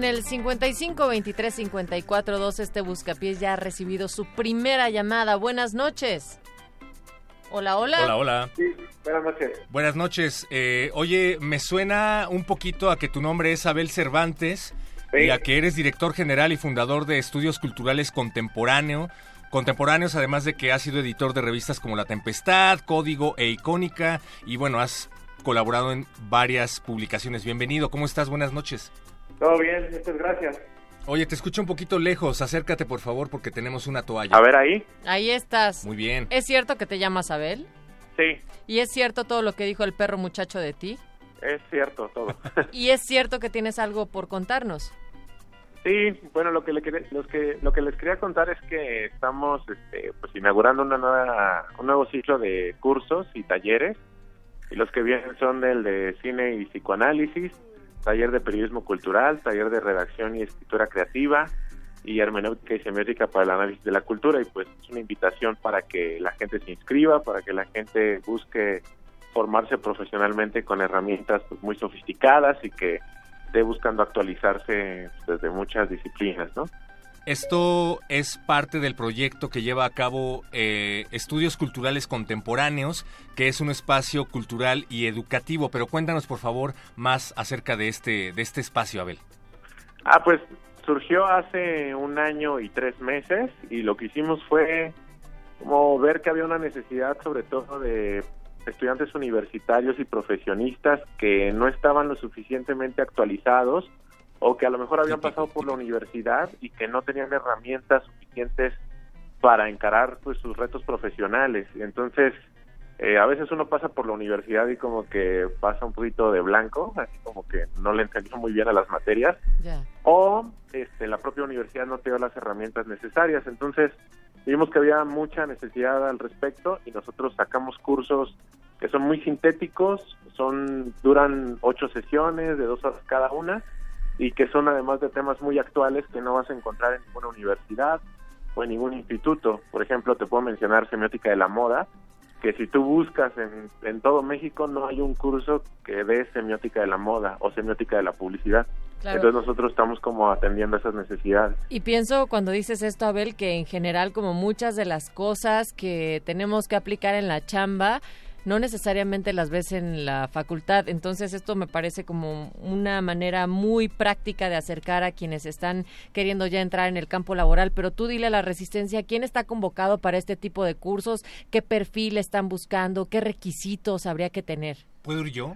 En el 55 23 54 2 este buscapiés ya ha recibido su primera llamada. Buenas noches. Hola, hola. Hola, hola. Buenas noches. Buenas noches. Eh, oye, me suena un poquito a que tu nombre es Abel Cervantes y Sí. a que eres director general y fundador de Estudios Culturales Contemporáneo. Contemporáneos, además de que has sido editor de revistas como La Tempestad, Código e Icónica. Y bueno, has colaborado en varias publicaciones. Bienvenido, ¿cómo estás? Buenas noches. Todo bien, muchas gracias. Oye, te escucho un poquito lejos. Acércate, por favor, porque tenemos una toalla. A ver ahí. Ahí estás. Muy bien. ¿Es cierto que te llamas Abel? Sí, ¿Y es cierto todo lo que dijo el perro muchacho de ti? es cierto todo. ¿Y es cierto que tienes algo por contarnos? Sí, bueno, lo que, le los que, lo que les quería contar es que estamos este, pues, inaugurando una nueva, un nuevo ciclo de cursos y talleres. Y los que vienen son el de cine y psicoanálisis, taller de periodismo cultural, taller de redacción y escritura creativa y hermenéutica y semiótica para el análisis de la cultura. Y pues es una invitación para que la gente se inscriba, para que la gente busque formarse profesionalmente con herramientas pues, muy sofisticadas y que esté buscando actualizarse pues, desde muchas disciplinas, ¿no? Esto es parte del proyecto que lleva a cabo eh, Estudios Culturales Contemporáneos, que es un espacio cultural y educativo. Pero cuéntanos, por favor, más acerca de este, de este espacio, Abel. Ah, pues surgió hace un año y tres meses y lo que hicimos fue como ver que había una necesidad sobre todo de estudiantes universitarios y profesionistas que no estaban lo suficientemente actualizados o que a lo mejor habían pasado por la universidad y que no tenían herramientas suficientes para encarar pues sus retos profesionales. Entonces, eh, a veces uno pasa por la universidad y como que pasa un poquito de blanco, así como que no le entendió muy bien a las materias o este, la propia universidad no te dio las herramientas necesarias. Entonces, vimos que había mucha necesidad al respecto y nosotros sacamos cursos que son muy sintéticos, son duran ocho sesiones de dos horas cada una y que son además de temas muy actuales que no vas a encontrar en ninguna universidad o en ningún instituto. Por ejemplo, te puedo mencionar semiótica de la moda, que si tú buscas en, en todo México no hay un curso que dé semiótica de la moda o semiótica de la publicidad. Claro. Entonces nosotros estamos como atendiendo esas necesidades. Y pienso cuando dices esto, Abel, que en general como muchas de las cosas que tenemos que aplicar en la chamba, no necesariamente las ves en la facultad. Entonces esto me parece como una manera muy práctica de acercar a quienes están queriendo ya entrar en el campo laboral. Pero tú dile a la resistencia, ¿quién está convocado para este tipo de cursos? ¿Qué perfil están buscando? ¿Qué requisitos habría que tener? ¿Puedo ir yo?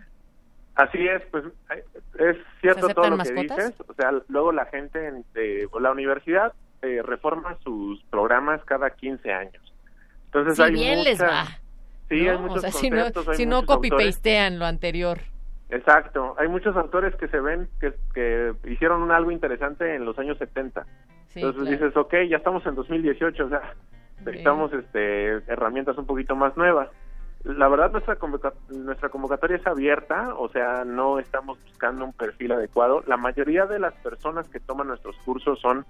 Así es, pues eh, es cierto ¿Se todo aceptan lo que mascotas? dices. O sea, luego la gente en- o la universidad eh, reforma sus programas cada 15 años. Entonces Si hay bien mucha- les va. Sí, ¿no? hay muchos o sea, si no, si no copy-pastean lo anterior. Exacto, hay muchos autores que se ven que, que hicieron un algo interesante en los años 70 Sí, Entonces claro. dices, ok, ya estamos en 2018, o sea, necesitamos este, herramientas un poquito más nuevas. La verdad, nuestra, nuestra convocatoria es abierta, o sea, no estamos buscando un perfil adecuado. La mayoría de las personas que toman nuestros cursos son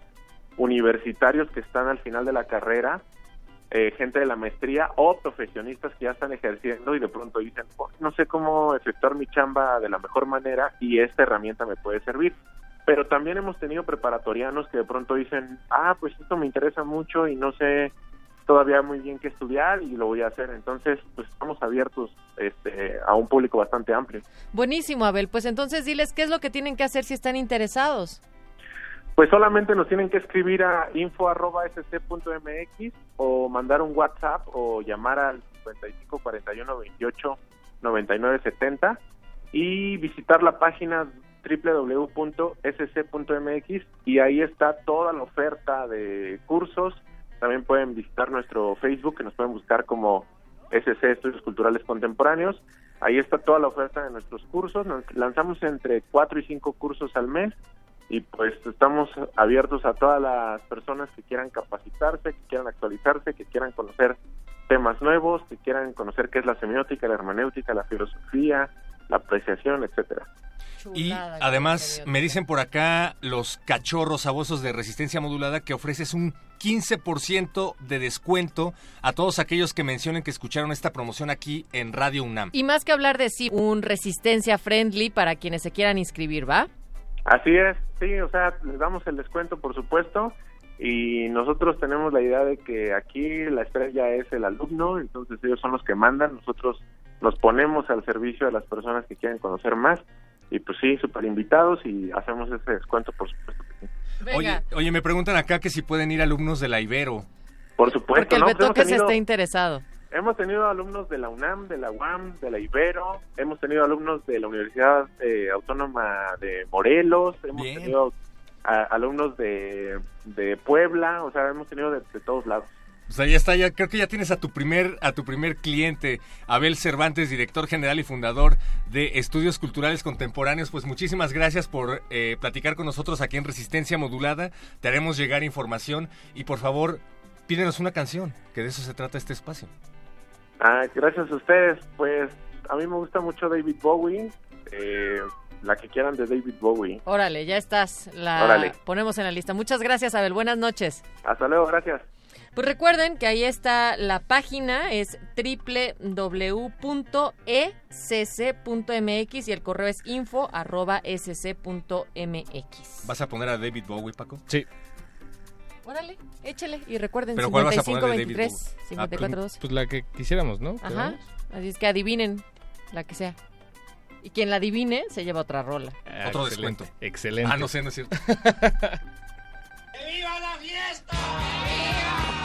universitarios que están al final de la carrera, eh, gente de la maestría o profesionistas que ya están ejerciendo y de pronto dicen, "Oh, no sé cómo efectuar mi chamba de la mejor manera y esta herramienta me puede servir. Pero también hemos tenido preparatorianos que de pronto dicen, ah, pues esto me interesa mucho y no sé todavía muy bien qué estudiar y lo voy a hacer. Entonces, pues estamos abiertos este, a un público bastante amplio. Buenísimo, Abel. Pues entonces diles qué es lo que tienen que hacer si están interesados. Pues solamente nos tienen que escribir a info.sc.mx o mandar un WhatsApp o llamar al 55 41 28 99 70 y visitar la página www.sc.mx y ahí está toda la oferta de cursos. También pueden visitar nuestro Facebook, que nos pueden buscar como SC Estudios Culturales Contemporáneos. Ahí está toda la oferta de nuestros cursos. Nos lanzamos entre cuatro y cinco cursos al mes y pues estamos abiertos a todas las personas que quieran capacitarse, que quieran actualizarse, que quieran conocer temas nuevos, que quieran conocer qué es la semiótica, la hermenéutica, la filosofía, la apreciación, etcétera. Y además me dicen por acá los cachorros sabosos de resistencia modulada que ofreces un 15% de descuento a todos aquellos que mencionen que escucharon esta promoción aquí en Radio UNAM. Y más que hablar de sí, un resistencia friendly para quienes se quieran inscribir, ¿va? Así es, sí, o sea, les damos el descuento, por supuesto, y nosotros tenemos la idea de que aquí la estrella es el alumno, entonces ellos son los que mandan, nosotros nos ponemos al servicio de las personas que quieren conocer más, y pues sí, súper invitados y hacemos ese descuento, por supuesto. que sí. Oye, oye, me preguntan acá que si pueden ir alumnos de la Ibero. Por supuesto, Porque el ¿no? Pues hemos Betoques tenido- está interesado. Hemos tenido alumnos de la UNAM, de la UAM, de la Ibero, hemos tenido alumnos de la Universidad eh, Autónoma de Morelos, hemos Bien. tenido a- alumnos de, de Puebla, o sea, hemos tenido de, de todos lados. O sea, ya está, ya creo que ya tienes a tu primer a tu primer cliente, Abel Cervantes, director general y fundador de Estudios Culturales Contemporáneos. Pues muchísimas gracias por eh, platicar con nosotros aquí en Resistencia Modulada. Te haremos llegar información y por favor pídenos una canción, que de eso se trata este espacio. Ah, gracias a ustedes, pues a mí me gusta mucho David Bowie, eh, la que quieran de David Bowie. Órale, ya estás. La Órale. ponemos en la lista. Muchas gracias, Abel. Buenas noches. Hasta luego, gracias. Pues recuerden que ahí está la página, es www.ecc.mx y el correo es info arroba sc.mx. ¿Vas a poner a David Bowie, Paco? Sí. Órale, échele. Y recuerden, ¿Pero cuál vas a 55 poner de David 23 Bowie? 54 Pues, pues la que quisiéramos, ¿no? Ajá. Así es que adivinen la que sea. Y quien la adivine se lleva otra rola. Ah, Otro excelente, descuento. Excelente. Ah, no sé, no es cierto. ¡Viva la fiesta! Put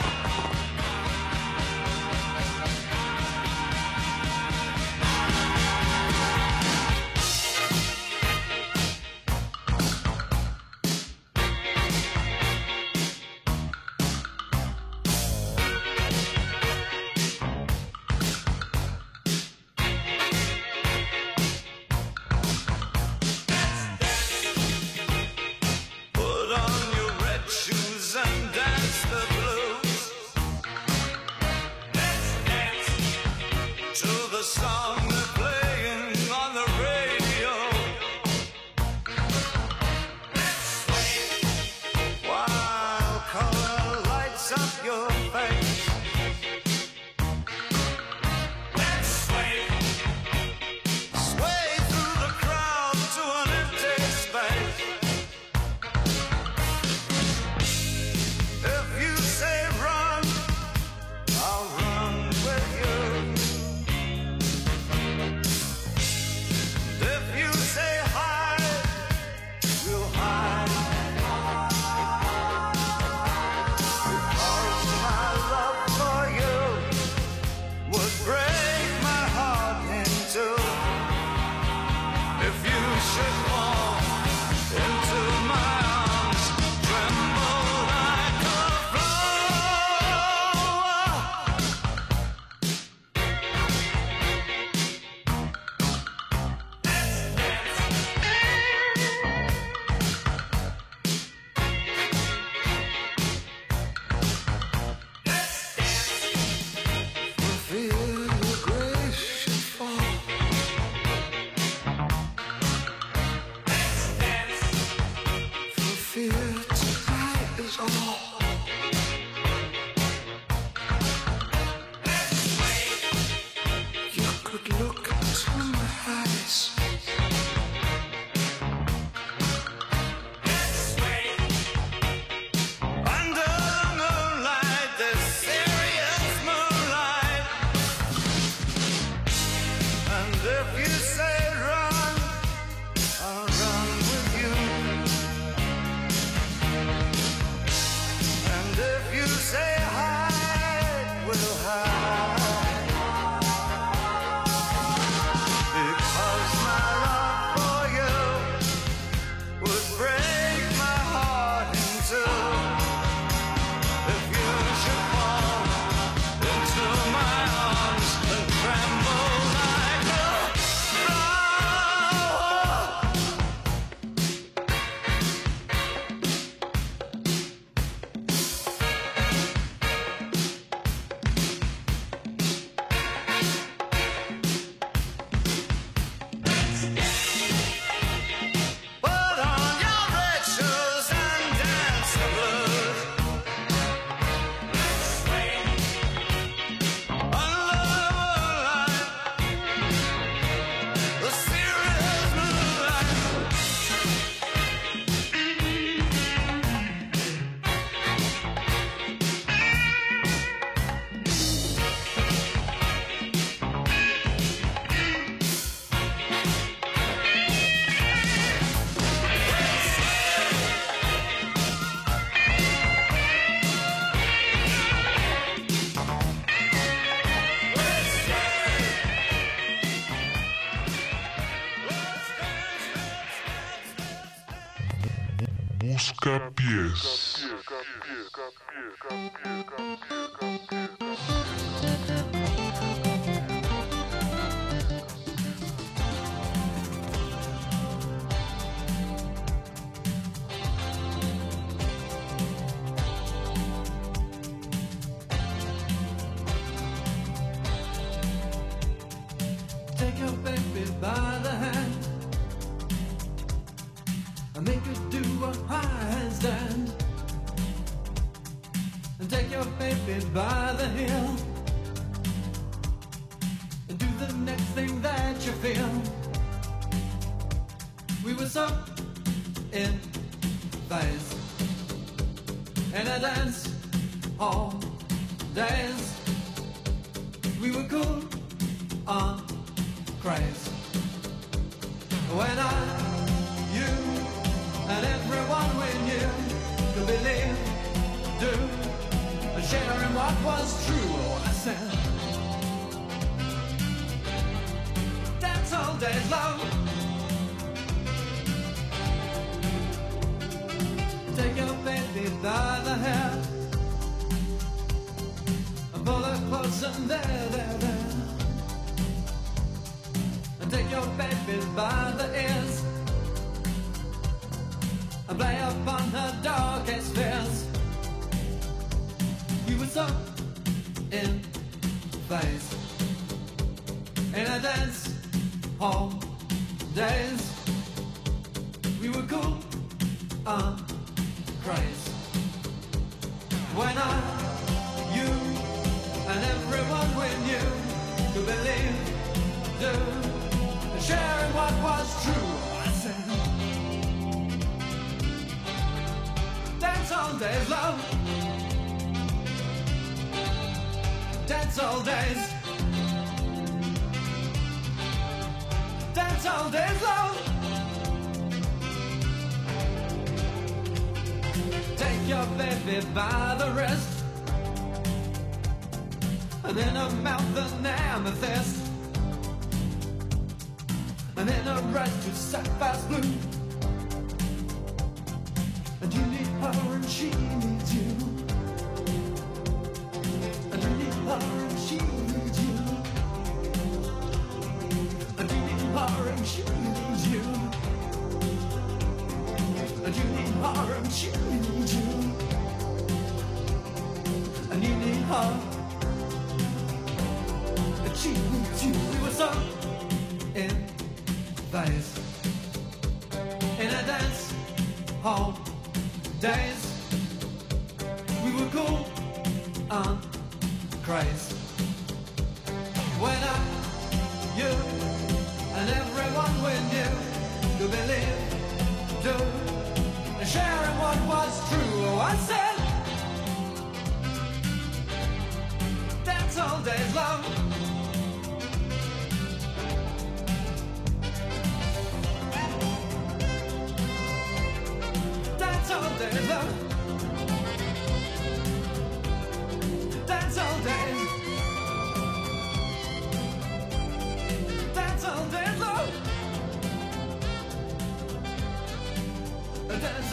Days.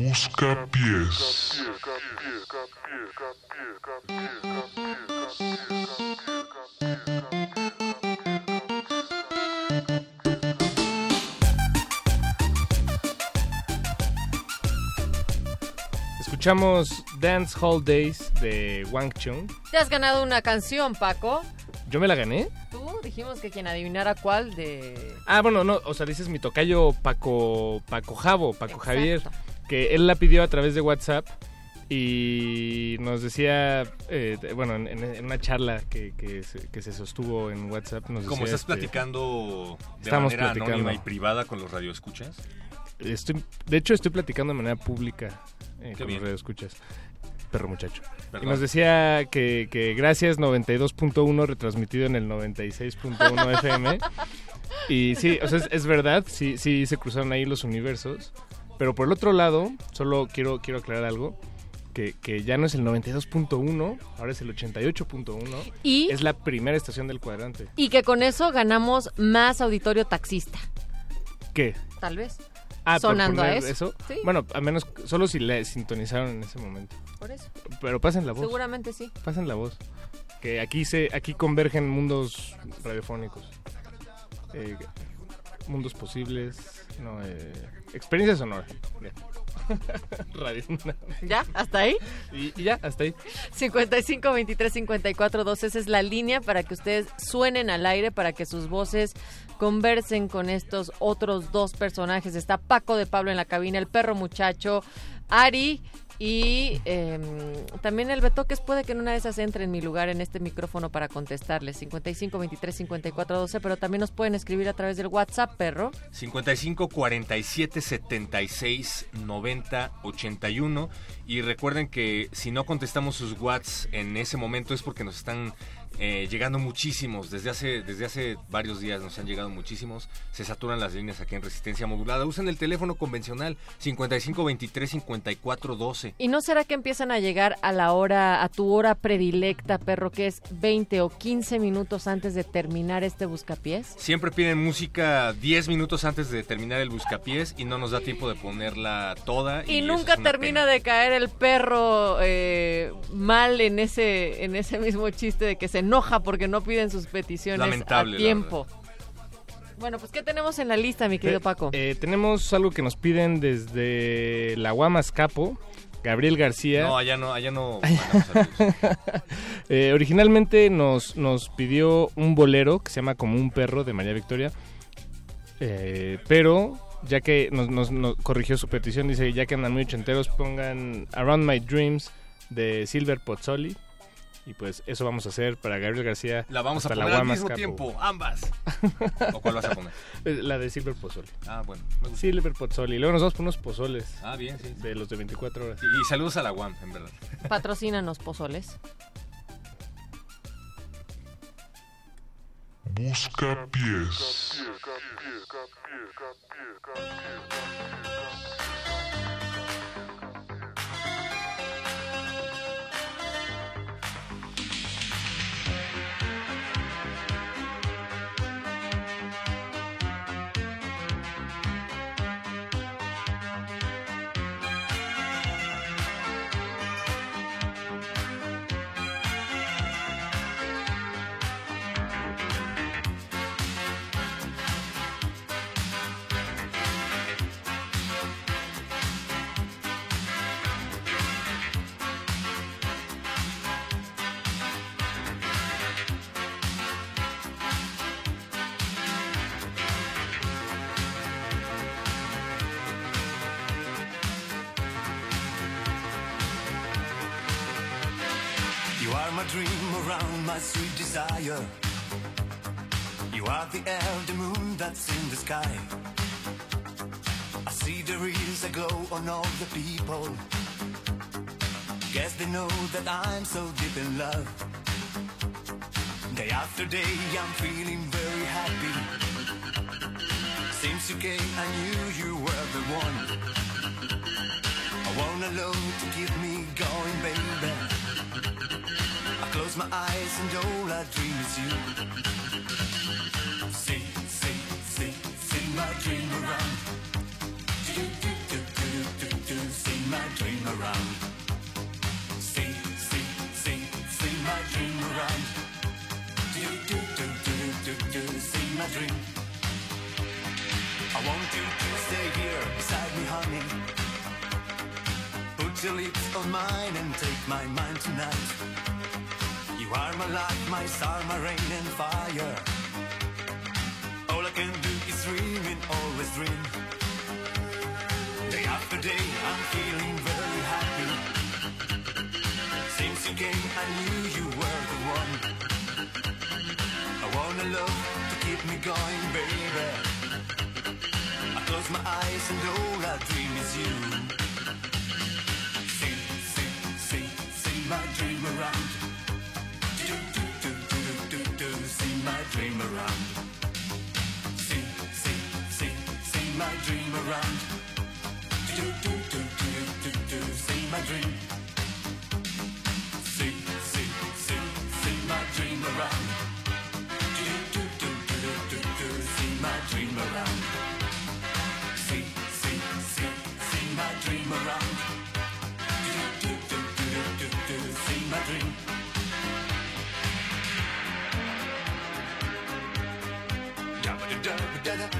Buscapiés. Escuchamos Dance Hall Days de Wang Chung. Te has ganado una canción, Paco. ¿Yo me la gané? Tú dijimos que quien adivinara cuál de... Ah, bueno, no, o sea, dices mi tocayo Paco, Paco Javo, Paco Javier, que él la pidió a través de WhatsApp y nos decía, eh, bueno, en, en una charla que, que, se, que se sostuvo en WhatsApp, nos Como decía, estás este, platicando de Estamos manera platicando. anónima y privada con los radioescuchas. Estoy, de hecho, estoy platicando de manera pública eh, con bien. los radioescuchas. Perro muchacho. Perdón. Y nos decía que, que gracias 92.1 retransmitido en el 96.1 FM. Y sí, o sea, es, es verdad, sí, sí se cruzaron ahí los universos. Pero por el otro lado, solo quiero, quiero aclarar algo. que, que ya no es el 92.1, ahora es el 88.1. Y- es la primera estación del cuadrante. Y que con eso ganamos más auditorio taxista, ¿Qué? tal vez. Ah, Sonando a eso. Sí. Bueno, al menos solo si le sintonizaron en ese momento. Por eso. Pero pasen la voz. Seguramente sí. Pasen la voz. Que aquí se aquí convergen mundos radiofónicos. Eh, mundos posibles. No, eh, experiencia sonora. Ya. Radio. ¿Ya? ¿Hasta ahí? Y, y ya, hasta ahí. 55 23 54 12 esa es la línea para que ustedes suenen al aire para que sus voces conversen con estos otros dos personajes. Está Paco de Pablo en la cabina el perro muchacho Ari y eh, también el Betoques puede que en una de esas entre en mi lugar en este micrófono para contestarles 55 23 54 12 pero también nos pueden escribir a través del WhatsApp perro. 55 47 76 90 81 y recuerden que si no contestamos sus whats en ese momento es porque nos están eh, llegando muchísimos desde hace desde hace varios días nos han llegado muchísimos se saturan las líneas aquí en resistencia modulada usen el teléfono convencional 55 23 54 12 ¿Y no será que empiezan a llegar a la hora, a tu hora predilecta, perro, que es 20 o 15 minutos antes de terminar este buscapiés? Siempre piden música 10 minutos antes de terminar el buscapiés y no nos da tiempo de ponerla toda. Y, nunca termina de caer el perro eh, mal en ese, en ese mismo chiste de que se enoja porque no piden sus peticiones Lamentable, a la tiempo. Bueno, pues ¿qué tenemos en la lista, mi querido Eh, Paco? eh, tenemos algo que nos piden desde la Guamas Capo, Gabriel García. No, allá no, allá no. Eh, originalmente nos, nos pidió un bolero que se llama Como un perro de María Victoria. Eh, pero ya que nos, nos- nos corrigió su petición, dice ya que andan muy ochenteros, pongan Around My Dreams de Silver Pozzoli. Y pues eso vamos a hacer para Gabriel García. La vamos a hasta la poner al mismo Capo. tiempo, ambas. ¿O cuál vas a poner? Eh, La de Silver Pozzoli. Ah, bueno. me gusta. Silver Pozzoli. Luego nos vamos por unos pozoles. Ah, bien, sí. De los de 24 horas. Y, y saludos a la UAM, en verdad. Patrocínanos pozoles. Busca pies. You You are the the moon that's in the sky. I see there is a glow on all the people. Guess they know that I'm so deep in love. Day after day, I'm feeling very happy. Since you came, I knew you were the one. I want a love to keep me going, baby. Close my eyes and all I dream is you. Sing, sing, sing, sing my dream around. Do, do, do, do, do, do, see my dream around. Sing, sing, sing, sing my dream around. Do, do, do, do, do, do, see my dream. I want you to stay here beside me, honey. Put your lips on mine and take my mind tonight. You are my light, my star, my rain and fire. All I can do is dream and always dream. Day after day, I'm feeling very happy. Since you came, I knew you were the one. I wanna love to keep me going, baby. I close my eyes and all I dream is you. See, see, see, see my dream around. dream around. Do do do do do do See my dream. See see see see my dream around. Do do do do do do do sing my dream around. Sing sing sing sing my dream around. Do do do do do do sing my dream. da da da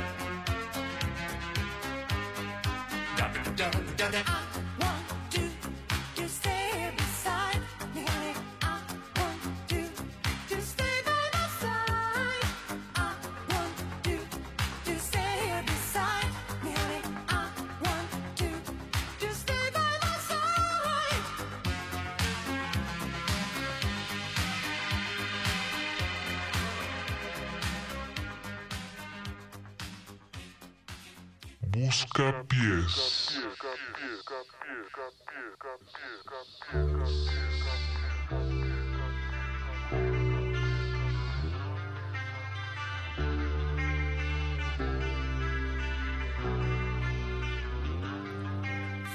I want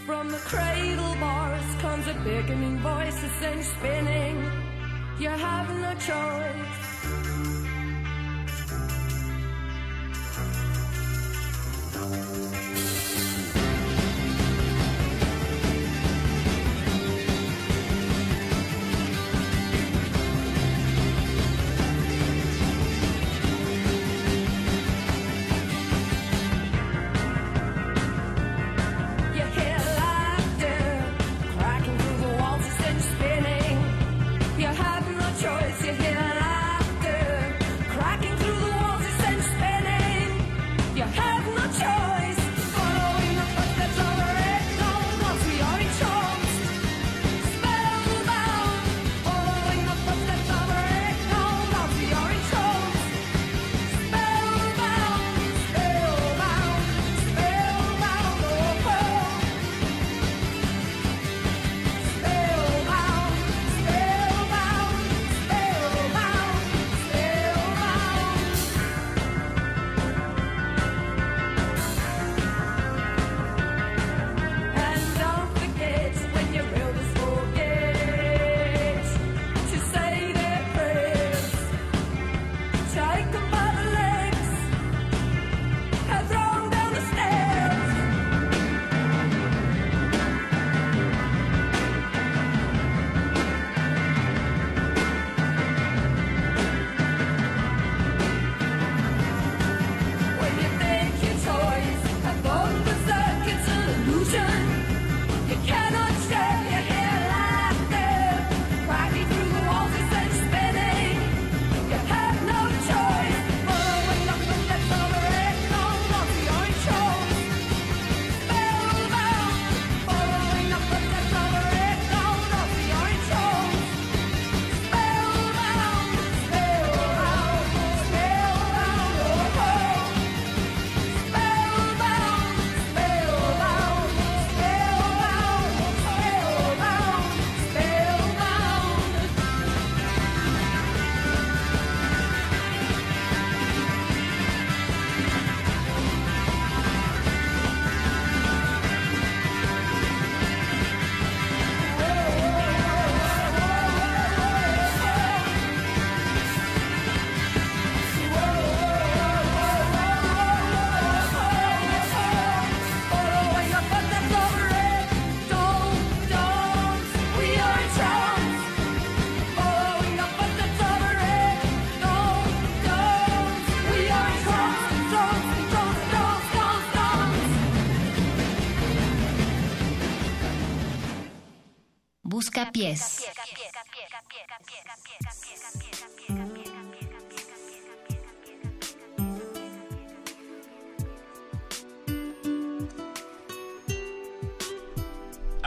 From the cradle bars comes a beckoning voice that sends spinning. You have no choice.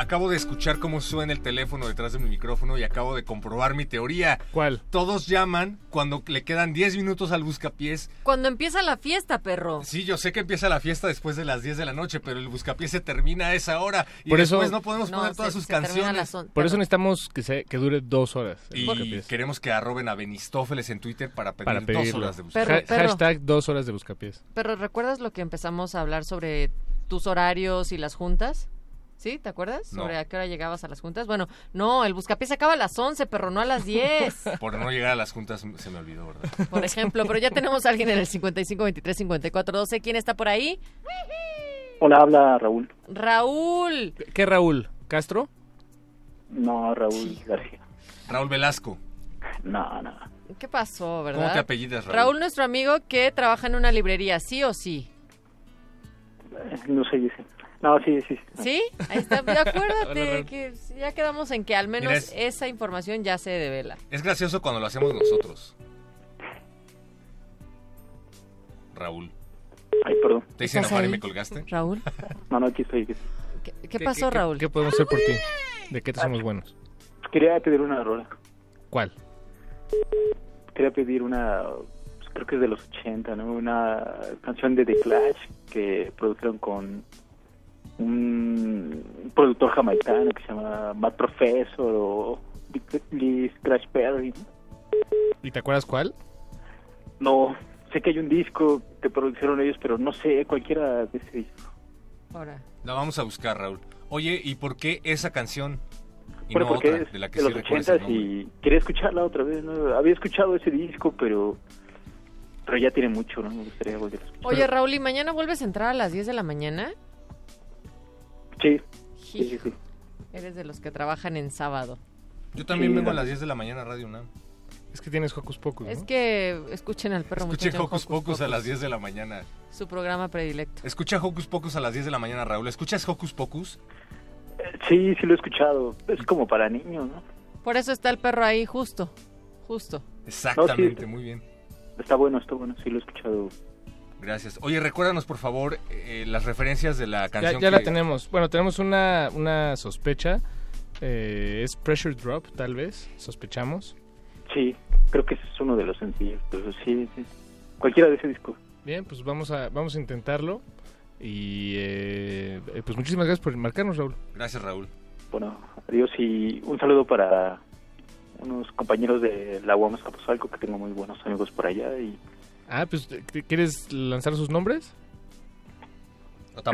Acabo de escuchar cómo suena el teléfono detrás de mi micrófono y acabo de comprobar mi teoría. ¿Cuál? Todos llaman cuando le quedan 10 minutos al buscapiés. Cuando empieza la fiesta, perro. Sí, yo sé que empieza la fiesta después de las 10 de la noche, pero el buscapiés se termina a esa hora. Y Por eso- después no podemos No, poner se- todas sus se canciones. las on- Por eso necesitamos que, se, que dure dos horas. el Y buscapiés. queremos que arroben a Benistófeles en Twitter para pedir Para dos horas de buscapiés. Perro, Ha- perro. Hashtag dos horas de buscapiés. Pero ¿recuerdas lo que empezamos a hablar sobre tus horarios y las juntas? ¿Sí? ¿Te acuerdas? No. Sobre a qué hora llegabas a las juntas. Bueno, no, el buscapiés acaba a las 11, perro, no a las 10. Por no llegar a las juntas se me olvidó, ¿verdad? por ejemplo. Pero ya tenemos a alguien en el 55 23 54 12. ¿Quién está por ahí? Hola, habla Raúl. Raúl. ¿Qué Raúl? ¿Castro? No, Raúl García. Raúl Velasco. No, no. ¿Qué pasó, verdad? ¿Cómo te apellidas, Raúl? Raúl, nuestro amigo que trabaja en una librería, ¿sí o sí? Eh, No sé, dice. No, sí, sí. sí. Ahí está. Acuérdate que ya quedamos en que al menos Mira, es- esa información ya se devela. Es gracioso cuando lo hacemos nosotros. Raúl. Ay, perdón. ¿Te hice ¿Estás enojar y me colgaste? Raúl. No, no, aquí estoy. aquí estoy. ¿Qué, qué pasó, Raúl? ¿Qué podemos hacer por ti? ¿De qué te somos buenos? Quería pedir una rola. ¿Cuál? Quería pedir una, pues, creo que es de los 80, ¿no? Una canción de The Clash que produjeron con un productor jamaicano que se llama Matt Professor o Lee Scratch Perry. ¿Y te acuerdas cuál? No, sé que hay un disco que produjeron ellos, pero no sé cualquiera de ese disco. Ahora. La vamos a buscar, Raúl. Oye, ¿y por qué esa canción? Y Bueno, no porque otra, es de la que de sí los recuerdas el 80 nombre. y quería escucharla otra vez. ¿no? Había escuchado ese disco, pero pero ya tiene mucho, ¿no? Me gustaría volver a escuchar. Oye, Raúl, ¿y mañana vuelves a entrar a las 10 de la mañana? Sí, sí, sí, sí. Eres de los que trabajan en sábado. Yo también Sí, vengo a la- las 10 de la mañana a Radio UNAM. Es que tienes Hocus Pocus, ¿no? Es que escuchen al perro Escuchen muchacho Hocus Pocus a las 10 de la mañana. Su programa predilecto. Escucha Hocus Pocus a las 10 de la mañana, Raúl. ¿Escuchas Hocus Pocus? Sí, sí lo he escuchado. Es como para niños, ¿no? Por eso está el perro ahí, justo. Justo. Exactamente, No, sí. muy bien. Está bueno, está bueno. Sí lo he escuchado. Gracias. Oye, recuérdanos, por favor, eh, las referencias de la Ya, canción. ya la que- tenemos. Bueno, tenemos una, una sospecha. Eh, es Pressure Drop, tal vez. Sospechamos. Sí, creo que ese es uno de los sencillos. Pero sí, sí. Cualquiera de ese disco. Bien, pues vamos a, vamos a intentarlo. Y eh, eh, pues muchísimas gracias por marcarnos, Raúl. Gracias, Raúl. Bueno, adiós y un saludo para unos compañeros de la UAM Escapuzalco que tengo muy buenos amigos por allá y Ah, pues ¿qu- ¿quieres lanzar sus nombres?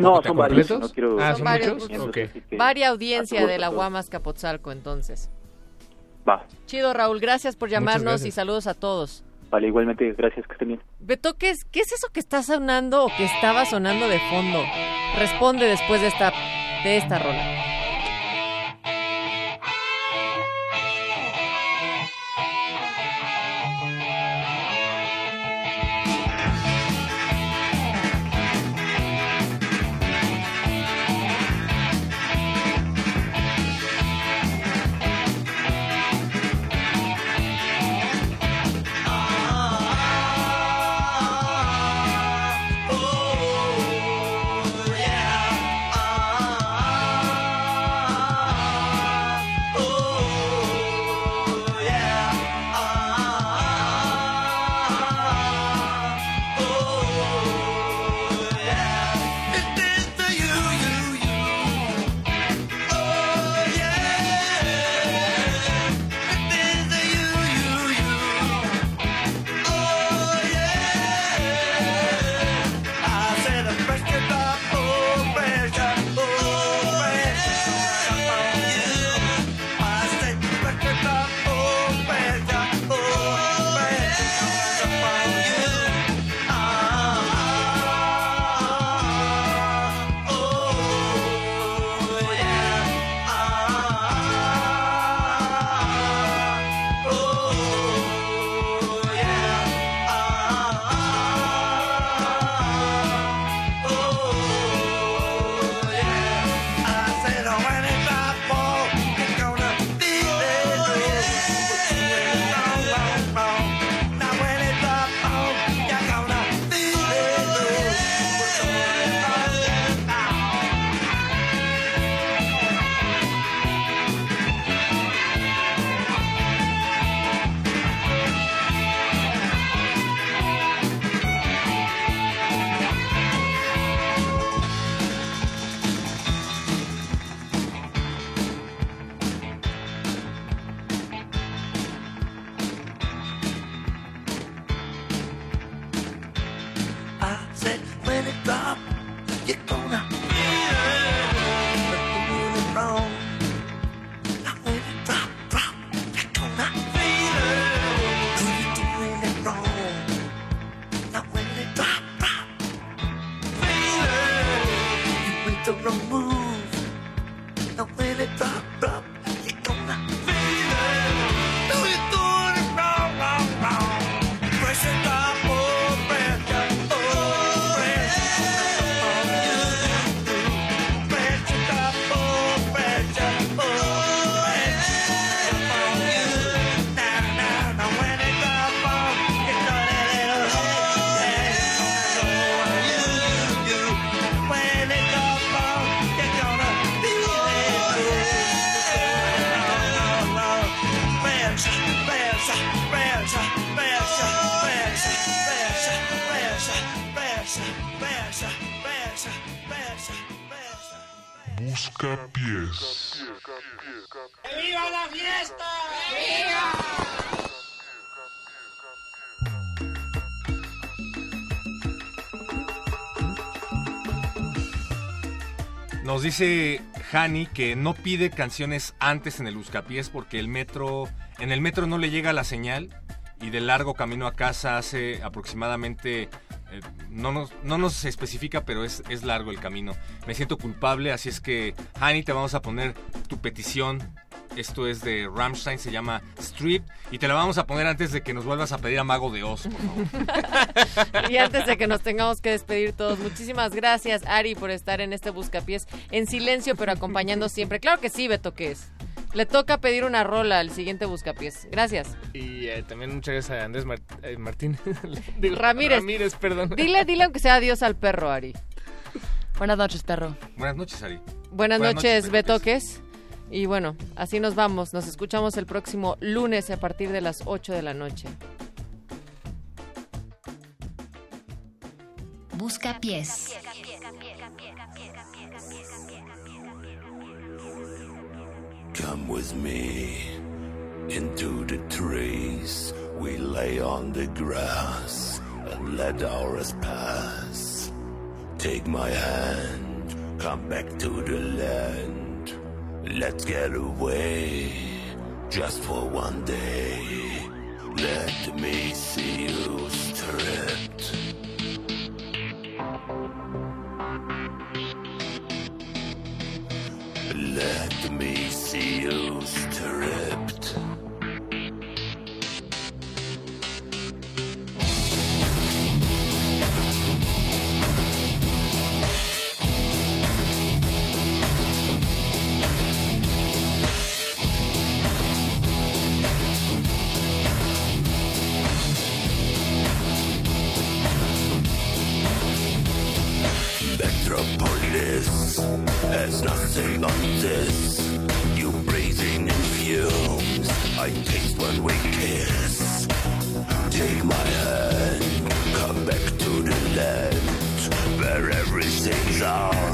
No, son varios, ¿Completos? no quiero- Ah, Son son varios, muchos. muchos. Ok. Así que- Varia audiencia de la. Guamas Capotzalco, entonces. Va, Chido, Raúl. Gracias por llamarnos gracias. y saludos a todos. vale, igualmente, gracias, que estén bien. Beto, ¿qué es, ¿qué es eso que está sonando o que estaba sonando de fondo? Responde después de esta, de esta rola. Dice Hani que no pide canciones antes en el Buscapiés porque el metro, en el metro no le llega la señal y de largo camino a casa hace aproximadamente, eh, no, nos, no nos especifica, pero es, es largo el camino. Me siento culpable, así es que Hani te vamos a poner tu petición. Esto es de Rammstein, se llama Street y te la vamos a poner antes de que nos vuelvas a pedir a Mago de Oz. por favor. Y antes de que nos tengamos que despedir todos, muchísimas gracias, Ari, por estar en este buscapiés en silencio, pero acompañando siempre. Claro que sí, Beto, que es. Le toca pedir una rola al siguiente buscapiés. Gracias. Y eh, también muchas gracias a Andrés Mar- eh, Martín. Digo, Ramírez. Ramírez, perdón. Dile, dile aunque sea adiós al perro, Ari. Buenas noches, perro. Buenas noches, Ari. Buenas, Buenas noches, noches, Betoques. Y bueno, así nos vamos. Nos escuchamos el próximo lunes a partir de las 8 de la noche. Busca pies. Come with me into the trees. We lay on the grass and let hours pass. Take my hand, come back to the land. Let's get away just for one day. Let me see you stripped. Let me see you stripped. Has nothing on this. You breathing in fumes. I taste one we kiss. Take my hand, come back to the land where everything's ours